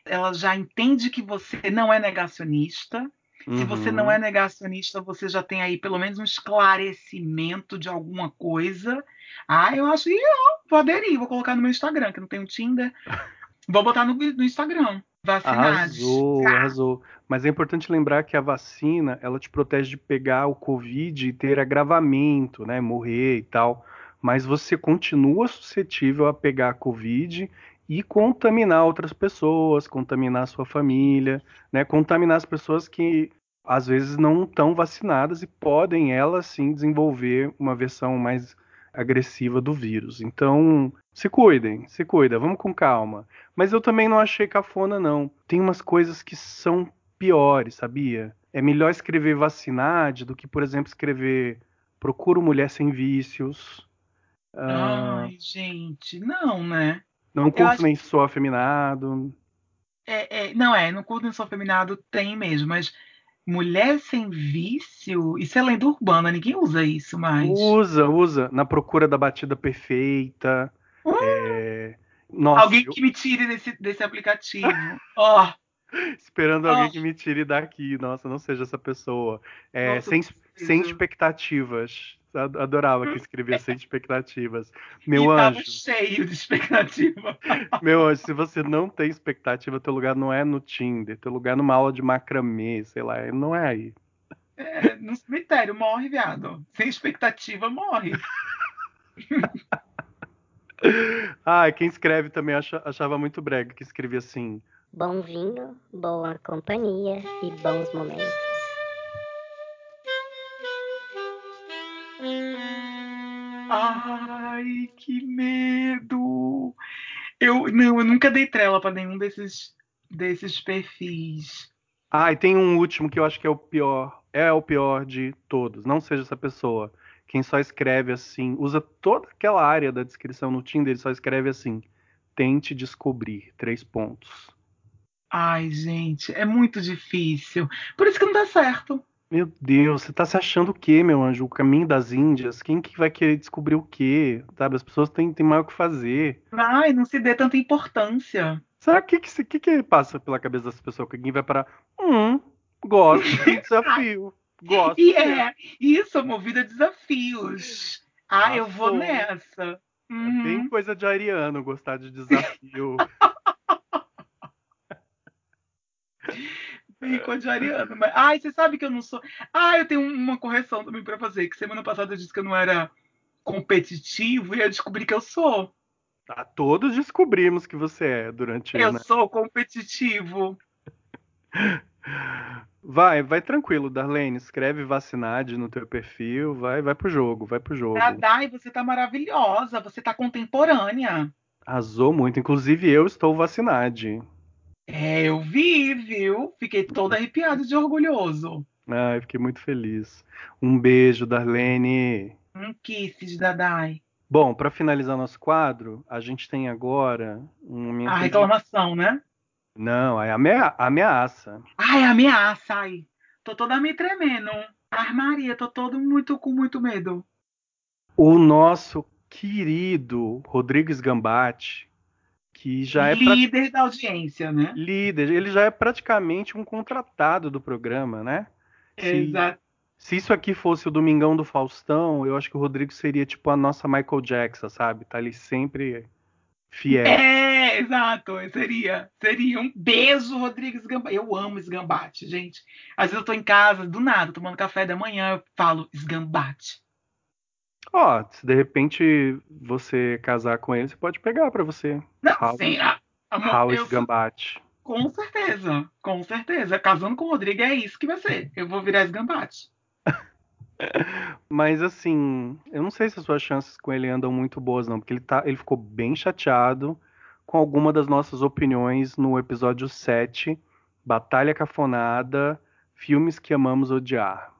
ela já entende que você não é negacionista. Se você Uhum. não é negacionista, você já tem aí pelo menos um esclarecimento de alguma coisa. Ah, eu acho que ó, vou aderir, vou colocar no meu Instagram, que não tem o Tinder. Vou botar no, no Instagram. Vacinados. Arrasou, arrasou. Mas é importante lembrar que a vacina, ela te protege de pegar o Covid e ter agravamento, né? Morrer e tal. Mas você continua suscetível a pegar a Covid e contaminar outras pessoas, contaminar a sua família, né? Contaminar as pessoas que às vezes não estão vacinadas e podem elas sim desenvolver uma versão mais agressiva do vírus. Então, se cuidem, se cuida, vamos com calma. Mas eu também não achei cafona, não. Tem umas coisas que são piores, sabia? É melhor escrever vacinade do que, por exemplo, escrever procuro mulher sem vícios. ah, Ai, gente, não, né? não curto acho nem sou afeminado. É, é, não é, no curso sou afeminado tem mesmo, mas mulher sem vício, isso é lenda urbana, ninguém usa isso mais. Usa, usa. Na procura da batida perfeita. Uh! É, Nossa, Alguém eu- que me tire desse, desse aplicativo. Ó, esperando alguém Oh. que me tire daqui. Nossa, não seja essa pessoa. É, Nossa, sem, sem expectativas. Adorava que escrevia sem expectativas. Meu e anjo. Tava cheio de expectativa. Meu anjo, se você não tem expectativa, teu lugar não é no Tinder, teu lugar é numa aula de macramê, sei lá, não é aí. É, no cemitério, morre, viado. Sem expectativa, morre. ah, quem escreve também achava muito brega, que escrevia assim: Bom vinho, boa companhia e bons momentos. Ai, que medo! Eu não, eu nunca dei trela para nenhum desses desses perfis. Ah, e tem um último que eu acho que é o pior. É o pior de todos. Não seja essa pessoa. Quem só escreve assim, usa toda aquela área da descrição no Tinder, ele só escreve assim: tente descobrir. Três pontos. Ai, gente, é muito difícil. Por isso que não dá certo. Meu Deus, você tá se achando o quê, meu anjo? O caminho das Índias? Quem que vai querer descobrir o quê? Sabe, as pessoas têm, têm mais o que fazer. Ai, não se dê tanta importância. Será que que, que, que passa pela cabeça dessa pessoa? Que alguém vai parar? Hum, gosto de desafio. gosto. E é, isso, movida a desafios. Ah, eu vou nessa. Uhum. É bem uhum. coisa de ariano gostar de desafio. Bem de ariano. Mas... Ai, você sabe que eu não sou. Ah, eu tenho uma correção também para fazer. Que semana passada eu disse que eu não era competitivo e eu descobri que eu sou. Tá, todos descobrimos que você é durante. Eu né? sou competitivo. Vai, vai tranquilo, Darlene. Escreve vacinade no teu perfil, vai, vai pro jogo, vai pro jogo. Dai, você tá maravilhosa, você tá contemporânea. Arrasou muito, inclusive eu estou vacinade. É, eu vi, viu? Fiquei todo arrepiado de orgulhoso. Ai, fiquei muito feliz. Um beijo, Darlene. Um kiss, Dadai. Bom, para finalizar nosso quadro, a gente tem agora uma A reclamação, né? Não, é amea ameaça. Ai, ameaça, ai. Tô toda me tremendo. Armaria, tô todo muito com muito medo. O nosso querido Rodrigues Gambatti que já é líder da audiência, né? Líder, ele já é praticamente um contratado do programa, né? Exato. Se isso aqui fosse o Domingão do Faustão, eu acho que o Rodrigo seria tipo a nossa Michael Jackson, sabe? Tá ali sempre fiel. É, exato, seria. Seria um beijo, Rodrigues Gambate. Eu amo esgambate, gente. Às vezes eu tô em casa, do nada, tomando café da manhã, eu falo esgambate. Ó, se de repente você casar com ele, você pode pegar para você. Não, sim, amor, House Gambate. Com certeza, com certeza. Casando com o Rodrigo é isso que vai ser. Eu vou virar esgambate. Mas assim, eu não sei se as suas chances com ele andam muito boas, não, porque ele, tá, ele ficou bem chateado com alguma das nossas opiniões no episódio 7, Batalha Cafonada, Filmes que Amamos Odiar.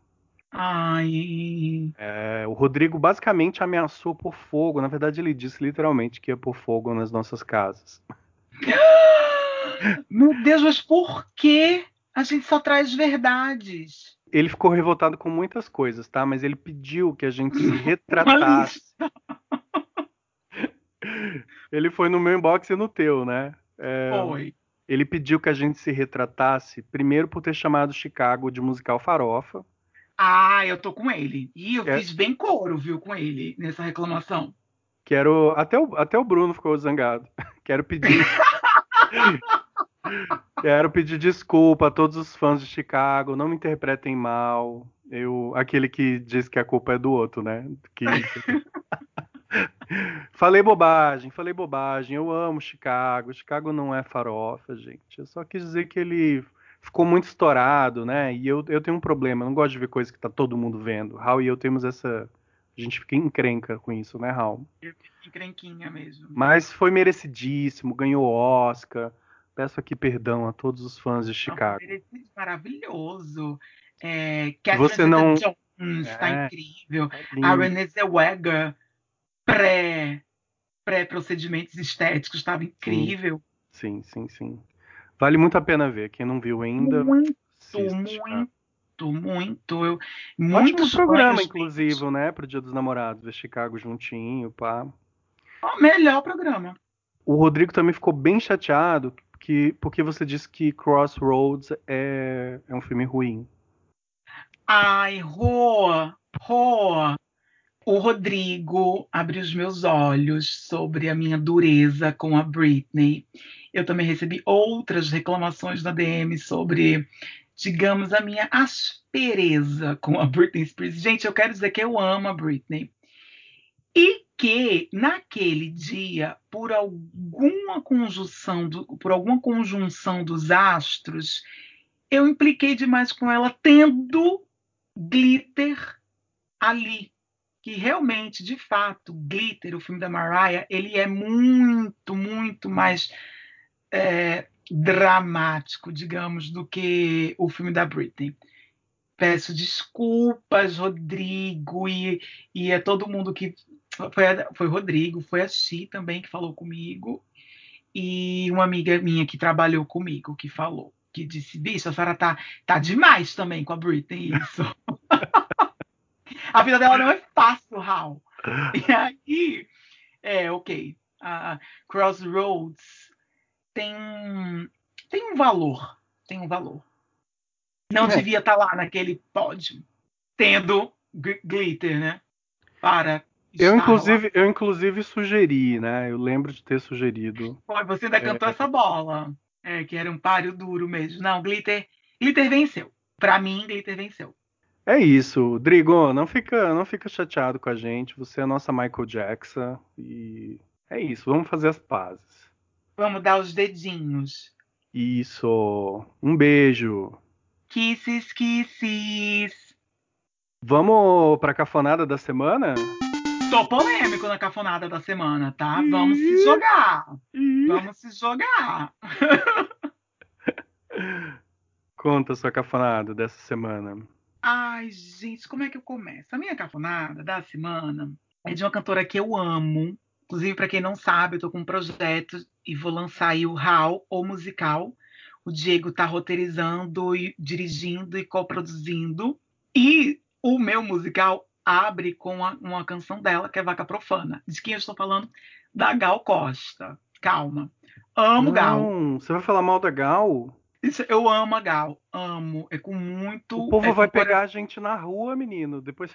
Ai. É, o Rodrigo basicamente ameaçou por fogo. Na verdade, ele disse literalmente que ia por fogo nas nossas casas. Meu Deus, mas por que a gente só traz verdades? Ele ficou revoltado com muitas coisas, tá? Mas ele pediu que a gente se retratasse. ele foi no meu inbox e no teu, né? É, foi. Ele pediu que a gente se retratasse, primeiro por ter chamado Chicago de musical farofa. Ah, eu tô com ele. E eu é. fiz bem couro, viu, com ele nessa reclamação. Quero. Até o, até o Bruno ficou zangado. Quero pedir. Quero pedir desculpa a todos os fãs de Chicago. Não me interpretem mal. Eu, aquele que diz que a culpa é do outro, né? Que... falei bobagem, falei bobagem. Eu amo Chicago. Chicago não é farofa, gente. Eu só quis dizer que ele ficou muito estourado, né? E eu, eu tenho um problema, eu não gosto de ver coisa que tá todo mundo vendo. Raul e eu temos essa. A gente fica encrenca com isso, né, Raul? Encrenquinha mesmo. Mas foi merecidíssimo, ganhou Oscar. Peço aqui perdão a todos os fãs de Chicago. Não, maravilhoso. É, Você não. Jones, é, tá incrível. É a Renée Zellweger, pré, pré-procedimentos estéticos, estava incrível. Sim, sim, sim. Vale muito a pena ver. Quem não viu ainda. Muito, assiste, muito, muito. Eu, muitos programa, inclusive, né? Pro Dia dos Namorados, ver Chicago juntinho, pá. O melhor programa. O Rodrigo também ficou bem chateado que, porque você disse que Crossroads é, é um filme ruim. Ai, Roa, Roa. O Rodrigo abriu os meus olhos sobre a minha dureza com a Britney. Eu também recebi outras reclamações na DM sobre, digamos, a minha aspereza com a Britney Spears. Gente, eu quero dizer que eu amo a Britney. E que naquele dia, por alguma conjunção, do, por alguma conjunção dos astros, eu impliquei demais com ela, tendo glitter ali. Que realmente, de fato, Glitter, o filme da Mariah, ele é muito, muito mais é, dramático, digamos, do que o filme da Britney. Peço desculpas, Rodrigo, e, e é todo mundo que. Foi, foi Rodrigo, foi a Xi também que falou comigo, e uma amiga minha que trabalhou comigo que falou, que disse: Bicho, a senhora tá, tá demais também com a Britney, isso. a vida dela não é fácil, Hal. E aí, é, ok. A Crossroads tem, tem um valor. Tem um valor. Não é. devia estar tá lá naquele pódio, tendo glitter, né? Para. Eu inclusive, eu inclusive sugeri, né? Eu lembro de ter sugerido. Foi, você ainda cantou é... essa bola. É, que era um páreo duro mesmo. Não, glitter, glitter venceu. Para mim, glitter venceu. É isso, Drigo, não fica, não fica chateado com a gente. Você é a nossa Michael Jackson e é isso. Vamos fazer as pazes. Vamos dar os dedinhos. Isso. Um beijo. Kisses, kisses. Vamos pra cafonada da semana? Tô polêmico na cafonada da semana, tá? Vamos se jogar. Vamos se jogar. Conta a sua cafonada dessa semana. Ai, gente, como é que eu começo? A minha cafonada da semana é de uma cantora que eu amo. Inclusive, para quem não sabe, eu tô com um projeto e vou lançar aí o HAL, o musical. O Diego tá roteirizando, e dirigindo e coproduzindo. E o meu musical abre com a, uma canção dela, que é Vaca Profana. De quem eu estou falando? Da Gal Costa. Calma. Amo não, Gal. Você vai falar mal da Gal? Isso, eu amo a Gal, amo. É com muito. O povo é vai pegar a gente na rua, menino. Depois.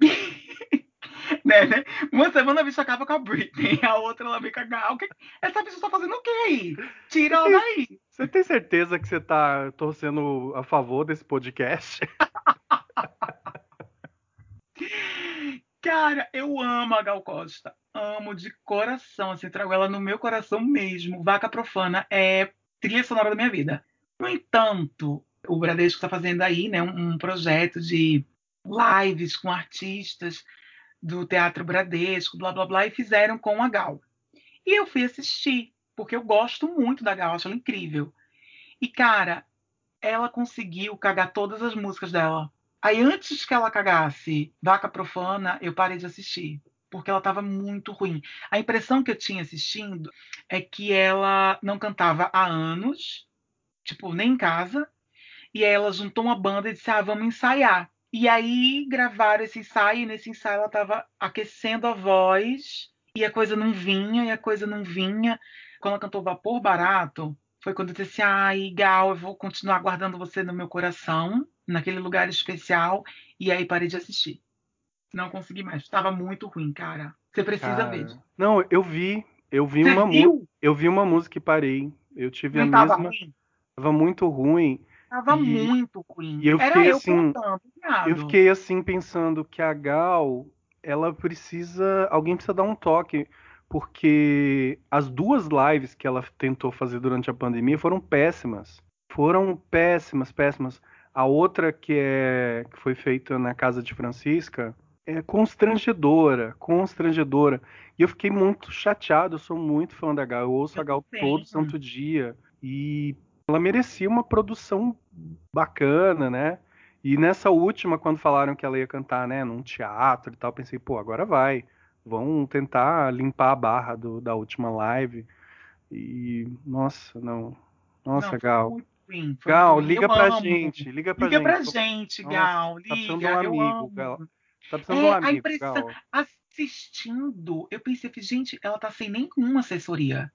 né, né? Uma semana a bicha acaba com a Britney, a outra ela vem com a Gal. Essa bicha tá fazendo o quê aí? Tira ela daí. Você tem certeza que você tá torcendo a favor desse podcast? Cara, eu amo a Gal Costa. Amo de coração, assim, trago ela no meu coração mesmo. Vaca Profana é trilha sonora da minha vida. No entanto, o Bradesco está fazendo aí né, um, um projeto de lives com artistas do Teatro Bradesco, blá blá blá, e fizeram com a Gal. E eu fui assistir, porque eu gosto muito da Gal, acho ela incrível. E, cara, ela conseguiu cagar todas as músicas dela. Aí, antes que ela cagasse Vaca Profana, eu parei de assistir porque ela estava muito ruim. A impressão que eu tinha assistindo é que ela não cantava há anos, tipo, nem em casa, e aí ela juntou uma banda e disse: ah, vamos ensaiar. E aí gravaram esse ensaio, e nesse ensaio ela estava aquecendo a voz, e a coisa não vinha, e a coisa não vinha. Quando ela cantou Vapor Barato, foi quando eu disse: ai, Gal, eu vou continuar guardando você no meu coração, naquele lugar especial, e aí parei de assistir. Não consegui mais. Estava muito ruim, cara. Você precisa cara, ver. Não, eu vi. Eu vi Você uma música. Eu vi uma música e parei. Eu tive não a tava mesma. Ruim? Tava muito ruim. Tava e... muito ruim. E eu Era fiquei eu assim. eu fiquei assim pensando que a Gal, ela precisa. Alguém precisa dar um toque. Porque as duas lives que ela tentou fazer durante a pandemia foram péssimas. Foram péssimas, péssimas. A outra que, é, que foi feita na casa de Francisca, é constrangedora, constrangedora. E eu fiquei muito chateado, eu sou muito fã da Gal, eu ouço eu a Gal sei. todo santo dia. E ela merecia uma produção bacana, né? E nessa última, quando falaram que ela ia cantar, né, num teatro e tal, pensei, pô, agora vai. Vão tentar limpar a barra do, da última live. E, nossa, não. Nossa, não, Gal. Muito ruim, Gal, liga pra gente. Liga pra liga gente. Pra gente, Gal. Nossa, liga, tá precisando de um amigo, Gal. Tá precisando é, de um amigo, a impressão, Gal. Assistindo, eu pensei, gente, ela tá sem nenhuma assessoria.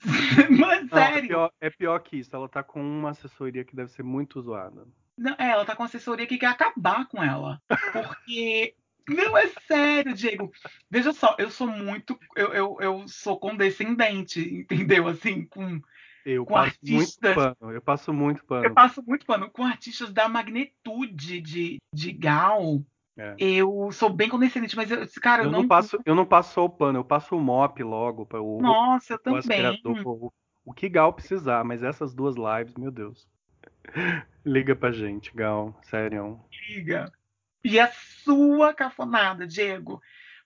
Mas Não, é sério. É pior, é pior, que isso, ela tá com uma assessoria que deve ser muito zoada. Não, é, ela tá com uma assessoria que quer acabar com ela. Porque Não, é sério, Diego. Veja só, eu sou muito. Eu, eu, eu sou condescendente, entendeu? Assim, com. Eu Com passo artistas. muito pano, eu passo muito Eu pano. passo muito pano. Com artistas da magnitude de, de Gal, É. eu sou bem condescendente, mas eu, cara, eu, Eu não passo, eu não passo só o pano, eu passo o mop logo para o, Nossa, eu o também. o, o que Gal precisar, mas essas duas lives, meu Deus. Liga pra gente, Gal, sério. Liga. E a sua cafonada, Diego?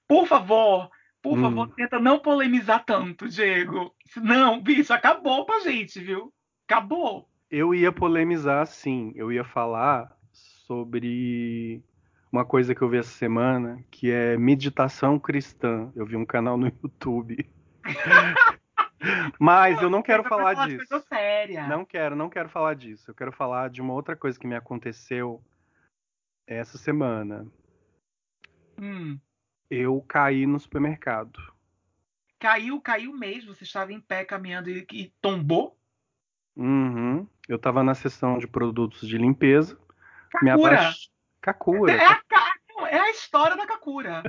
Por favor, por Hum. favor, tenta não polemizar tanto, Diego. Não, bicho, acabou pra gente, viu? Acabou. Eu ia polemizar sim, eu ia falar sobre uma coisa que eu vi essa semana, que é meditação cristã. Eu vi um canal no YouTube. Mas eu não quero falar de disso. séria. Não quero, não quero falar disso. Eu quero falar de uma outra coisa que me aconteceu essa semana. Hum. Eu caí no supermercado. Caiu, caiu mesmo. Você estava em pé caminhando e, e tombou? Uhum. Eu tava na seção de produtos de limpeza. Me Kakura. abaixei. Kakura. É a, é a história da Kakura.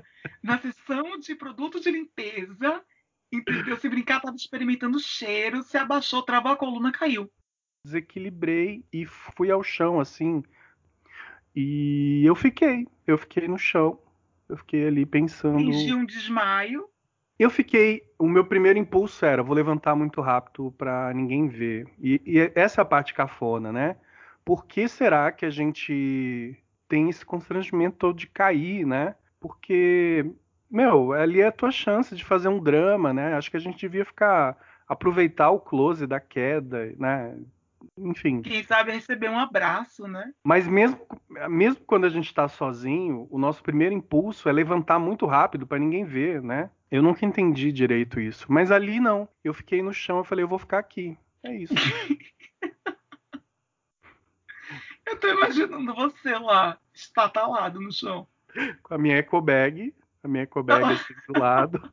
Na sessão de produto de limpeza, entendeu? Se brincar, tava experimentando cheiro, se abaixou, travou a coluna, caiu. Desequilibrei e fui ao chão assim. E eu fiquei. Eu fiquei no chão. Eu fiquei ali pensando. Fingiu um desmaio. Eu fiquei. O meu primeiro impulso era: vou levantar muito rápido pra ninguém ver. E, e essa é a parte cafona, né? Por que será que a gente tem esse constrangimento todo de cair, né? Porque, meu, ali é a tua chance de fazer um drama, né? Acho que a gente devia ficar. aproveitar o close da queda, né? Enfim. Quem sabe receber um abraço, né? Mas mesmo, mesmo quando a gente está sozinho, o nosso primeiro impulso é levantar muito rápido para ninguém ver, né? Eu nunca entendi direito isso. Mas ali não. Eu fiquei no chão, eu falei, eu vou ficar aqui. É isso. Eu tô imaginando você lá, estatalado no chão. Com a minha eco bag, a minha eco bag assim do lado,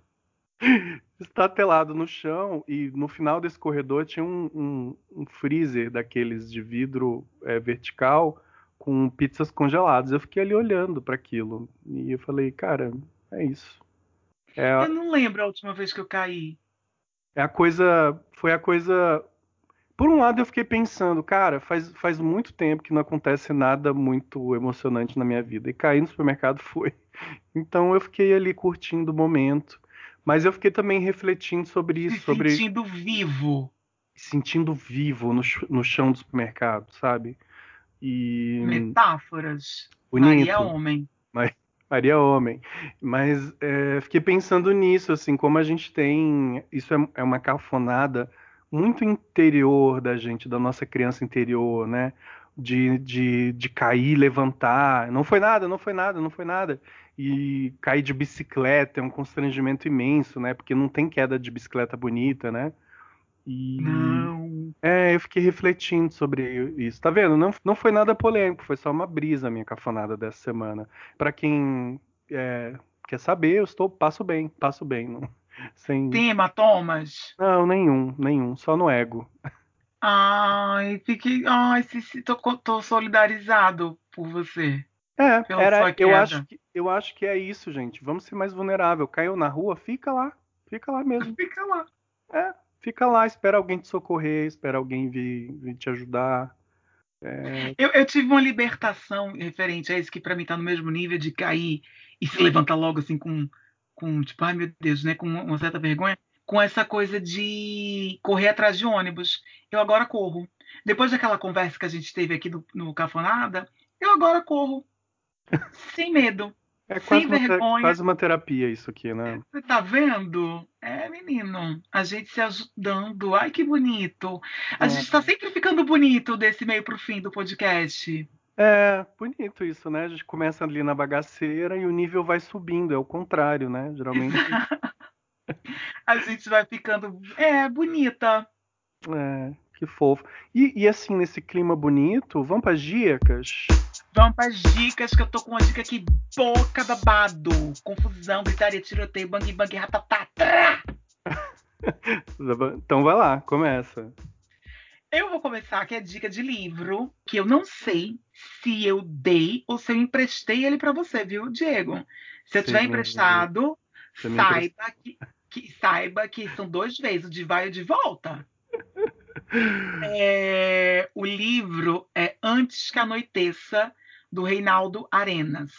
estatelado no chão e no final desse corredor tinha um, um- um freezer daqueles de vidro é, vertical com pizzas congeladas. Eu fiquei ali olhando para aquilo e eu falei, cara, é isso. É, Eu não lembro a última vez que eu caí. É a coisa. Foi a coisa. Por um lado, eu fiquei pensando, cara, faz, faz muito tempo que não acontece nada muito emocionante na minha vida. E cair no supermercado foi. Então eu fiquei ali curtindo o momento. Mas eu fiquei também refletindo sobre isso, Se sobre sentindo vivo. sentindo vivo no, no chão do supermercado, sabe? E. Metáforas. Bonito. Maria Homem. Maria Homem. Mas é, fiquei pensando nisso, assim, como a gente tem. Isso é, é uma cafonada muito interior da gente, da nossa criança interior, né? De, de, de cair, levantar. Não foi nada, não foi nada, não foi nada. E cair de bicicleta é um constrangimento imenso, né? Porque não tem queda de bicicleta bonita, né? E Não. é, eu fiquei refletindo sobre isso. Tá vendo? Não, não foi nada polêmico, foi só uma brisa a minha cafonada dessa semana. Pra quem é, quer saber, eu estou passo bem, passo bem, não, sem Tem hematomas? não nenhum, nenhum, só no ego. Ai, fiquei. Ai, se, se, tô, tô solidarizado por você. É, Pela era, eu acho que eu acho que é isso, gente. Vamos ser mais vulnerável. Caiu na rua, fica lá, fica lá mesmo. Fica lá. É, fica lá, espera alguém te socorrer, espera alguém vir, vir te ajudar. Eu, eu tive uma libertação referente a isso que pra mim tá no mesmo nível de cair e se levantar logo assim com, com tipo, ai meu Deus, né, com uma certa vergonha, com essa coisa de correr atrás de ônibus. Eu agora corro. Depois daquela conversa que a gente teve aqui no, no Cafonada, eu agora corro. Sem medo. É Sem uma, vergonha. quase uma terapia isso aqui, né? Você tá vendo? É, menino, a gente se ajudando. Ai, que bonito. A É. gente tá sempre ficando bonito desse meio pro fim do podcast. É, bonito isso, né? A gente começa ali na bagaceira e o nível vai subindo, é o contrário, né? Geralmente, A gente vai ficando. É, bonita. é, que fofo. E, e assim, nesse clima bonito, vamos para dicas? Vamos para as dicas, que eu tô com uma dica aqui boca babado. Confusão, gritaria, tiroteio, bang bang, ratatá. Então vai lá, começa. Eu vou começar aqui a dica de livro, que eu não sei se eu dei ou se eu emprestei ele para você, viu, Diego? Se eu tiver emprestado, saiba que, que, saiba que são dois vezes, o de vai e o de volta. É, o livro é Antes que Anoiteça, do Reinaldo Arenas.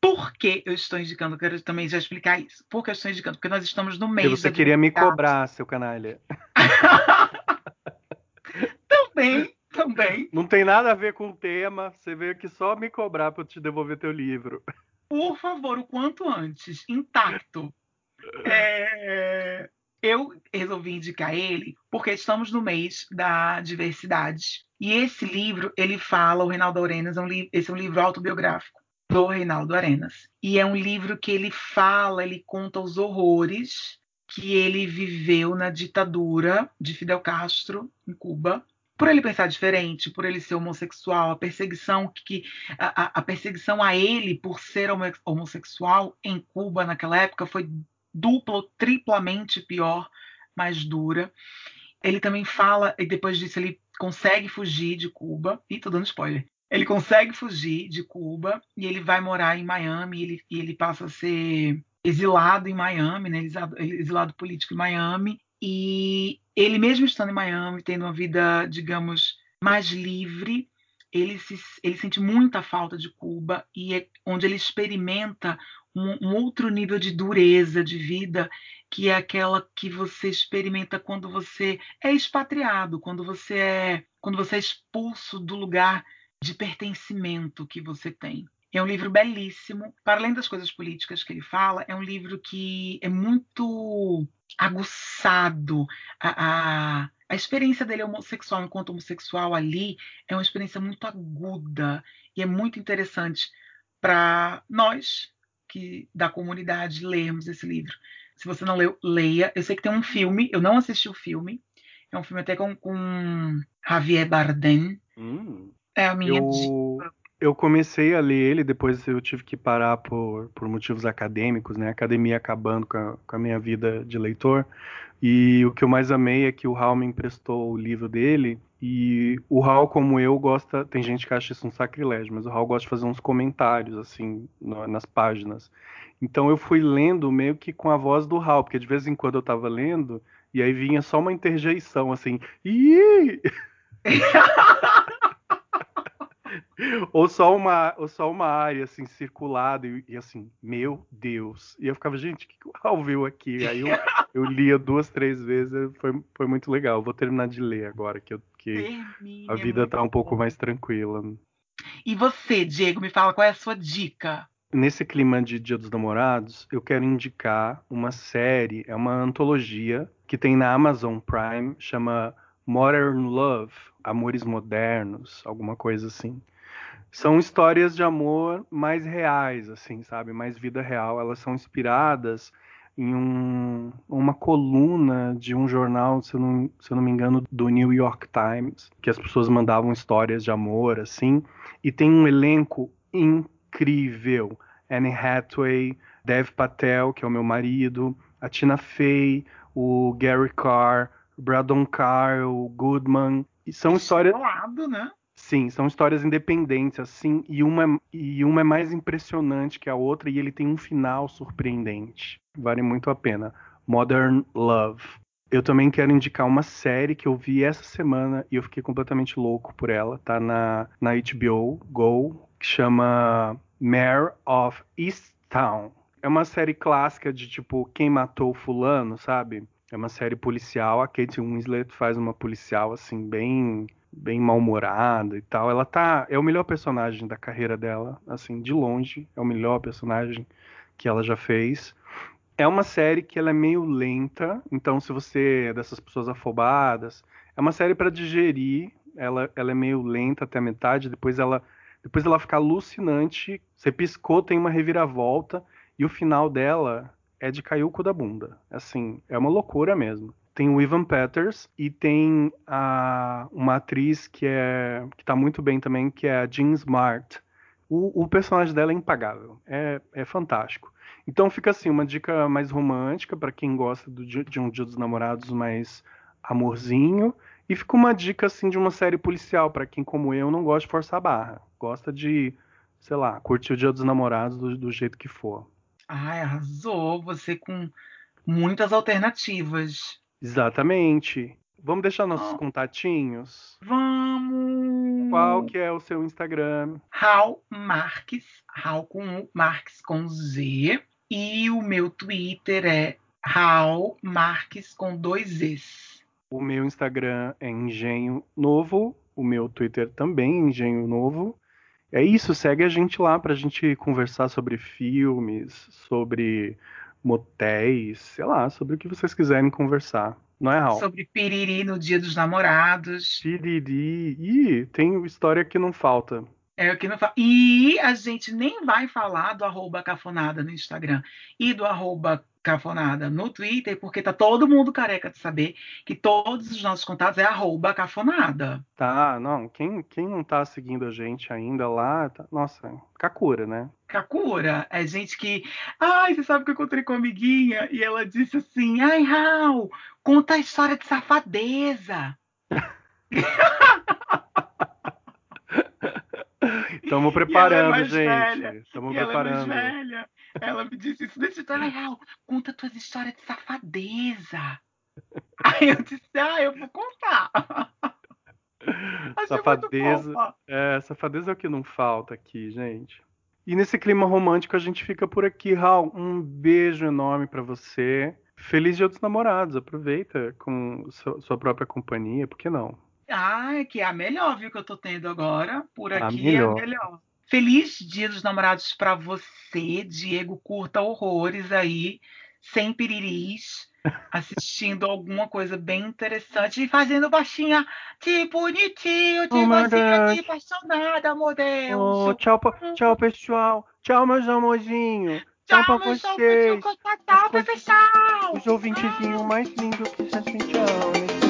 Por que eu estou indicando? Quero também já explicar isso. Por que eu estou indicando? Porque nós estamos no mês. Porque você queria me cobrar, seu canalha. também, também. Não tem nada a ver com o tema. Você veio aqui só me cobrar para eu te devolver teu livro. Por favor, o quanto antes, intacto. É, eu resolvi indicar ele porque estamos no mês da diversidade. E esse livro, ele fala, o Reinaldo Arenas, é um esse é um livro autobiográfico do Reinaldo Arenas. E é um livro que ele fala, ele conta os horrores que ele viveu na ditadura de Fidel Castro, em Cuba, por ele pensar diferente, por ele ser homossexual, a perseguição que a, a, perseguição a ele por ser homossexual em Cuba naquela época foi dupla ou triplamente pior, mais dura. Ele também fala, e depois disso ele consegue fugir de Cuba. Ih, tô dando spoiler. Ele consegue fugir de Cuba e ele vai morar em Miami ele, e ele passa a ser exilado em Miami, né? exilado, exilado político em Miami. E ele mesmo estando em Miami, tendo uma vida, digamos, mais livre, ele, se, ele sente muita falta de Cuba e é onde ele experimenta um, um, outro nível de dureza de vida, que é aquela que você experimenta quando você é expatriado, quando você é, quando você é expulso do lugar de pertencimento que você tem. É um livro belíssimo. Para além das coisas políticas que ele fala, é um livro que é muito aguçado. A, a, a experiência dele homossexual enquanto homossexual ali é uma experiência muito aguda e é muito interessante para nós que da comunidade lermos esse livro. Se você não leu, leia. Eu sei que tem um filme, eu não assisti o filme. É um filme até com, com Javier Bardem. Hum, é a minha eu, dica. Eu comecei a ler ele, depois eu tive que parar por, por motivos acadêmicos, né? A academia acabando com a, com a minha vida de leitor. E o que eu mais amei é que o Hal me emprestou o livro dele. E o Hal, como eu, gosta. Tem gente que acha isso um sacrilégio, mas o Hal gosta de fazer uns comentários, assim, nas páginas. Então eu fui lendo meio que com a voz do Hal, porque de vez em quando eu tava lendo, e aí vinha só uma interjeição, assim. Ih! ou só uma ou só uma área assim circulada e, e, assim meu Deus. E eu ficava gente o que, Hal viu aqui? Aí eu, eu lia duas três vezes foi, foi muito legal. Vou terminar de ler agora que eu que a vida tá um bom. pouco mais tranquila. E você Diego me fala qual é a sua dica? Nesse clima de Dia dos Namorados eu quero indicar uma série é uma antologia que tem na Amazon Prime chama Modern Love Amores Modernos alguma coisa assim são histórias de amor mais reais, assim, sabe? Mais vida real. Elas são inspiradas em um, uma coluna de um jornal, se eu, não, se eu não me engano, do New York Times, que as pessoas mandavam histórias de amor, assim, e tem um elenco incrível. Anne Hathaway, Dev Patel, que é o meu marido, a Tina Fey, o Gary Carr, Braddon Carr, o Goodman. E são histórias. Lado, né? Sim, são histórias independentes, assim, e uma, e uma é mais impressionante que a outra, e ele tem um final surpreendente. Vale muito a pena. Modern Love. Eu também quero indicar uma série que eu vi essa semana e eu fiquei completamente louco por ela. Tá na, na HBO Go, que chama Mayor of Easttown. É uma série clássica de tipo quem matou fulano, sabe? É uma série policial. A Kate Winslet faz uma policial assim bem bem mal-humorada e tal. Ela tá. É o melhor personagem da carreira dela, assim, de longe. É o melhor personagem que ela já fez. É uma série que ela é meio lenta, então se você é dessas pessoas afobadas, é uma série para digerir. Ela, ela é meio lenta até a metade, depois ela depois ela fica alucinante. Você piscou, tem uma reviravolta e o final dela é de cair o cu da bunda. Assim, é uma loucura mesmo tem o Ivan Peters e tem a, uma atriz que é que tá muito bem também, que é a Jean Smart. O, o personagem dela é impagável, é, é fantástico. Então fica assim, uma dica mais romântica para quem gosta do, de um Dia dos Namorados mais amorzinho E fica uma dica assim de uma série policial para quem como eu não gosta de forçar a barra, gosta de, sei lá, curtir o Dia dos Namorados do, do jeito que for. Ai, arrasou, você com muitas alternativas. Exatamente. Vamos deixar nossos Ah. contatinhos? Vamos. Qual que é o seu Instagram? Raul Marques, Raul com U, Marques com Z. E o meu Twitter é Raul Marques com dois Es. O meu Instagram é Engenho Novo, o meu Twitter também é Engenho Novo. É isso, segue a gente lá pra gente conversar sobre filmes, sobre motéis, sei lá, sobre o que vocês quiserem conversar. Não é, Raul? Sobre piriri no dia dos namorados. Piriri. Ih, tem história que não falta. É o que não fala. E a gente nem vai falar do arroba cafonada no Instagram e do arroba cafonada no Twitter, porque tá todo mundo careca de saber que todos os nossos contatos é arroba cafonada. Tá, não, quem, quem não tá seguindo a gente ainda lá, tá- nossa, Kakura, né? Kakura é gente que. Ai, você sabe que eu encontrei com uma amiguinha e ela disse assim: Ai, Raul, conta a história de safadeza. Estamos preparando, é mais gente. Estamos ela é mais preparando. velha. Ela me disse isso desse jeito. Raul, conta tuas histórias de safadeza. Aí eu disse: Ah, eu vou contar. Achei Safadeza. É, safadeza é o que não falta aqui, gente. E nesse clima romântico a gente fica por aqui, Raul. Um beijo enorme pra você. Feliz Dia dos Namorados. Aproveita com su- sua própria companhia, por que não? Ai, que é a melhor, viu, que eu tô tendo agora. Por A aqui melhor. é a melhor. Feliz Dia dos Namorados pra você, Diego. Curta horrores aí, sem piriris, assistindo alguma coisa bem interessante e fazendo baixinha de bonitinho, de Oh, my mocinha, de apaixonada, amor Deus. Oh, tchau, pa- tchau, pessoal. Tchau, meus amorzinhos. Tchau, pra meu salve, vocês. tchau, tchau, tchau, pessoal. Os ouvintezinhos mais lindos que já são tchau.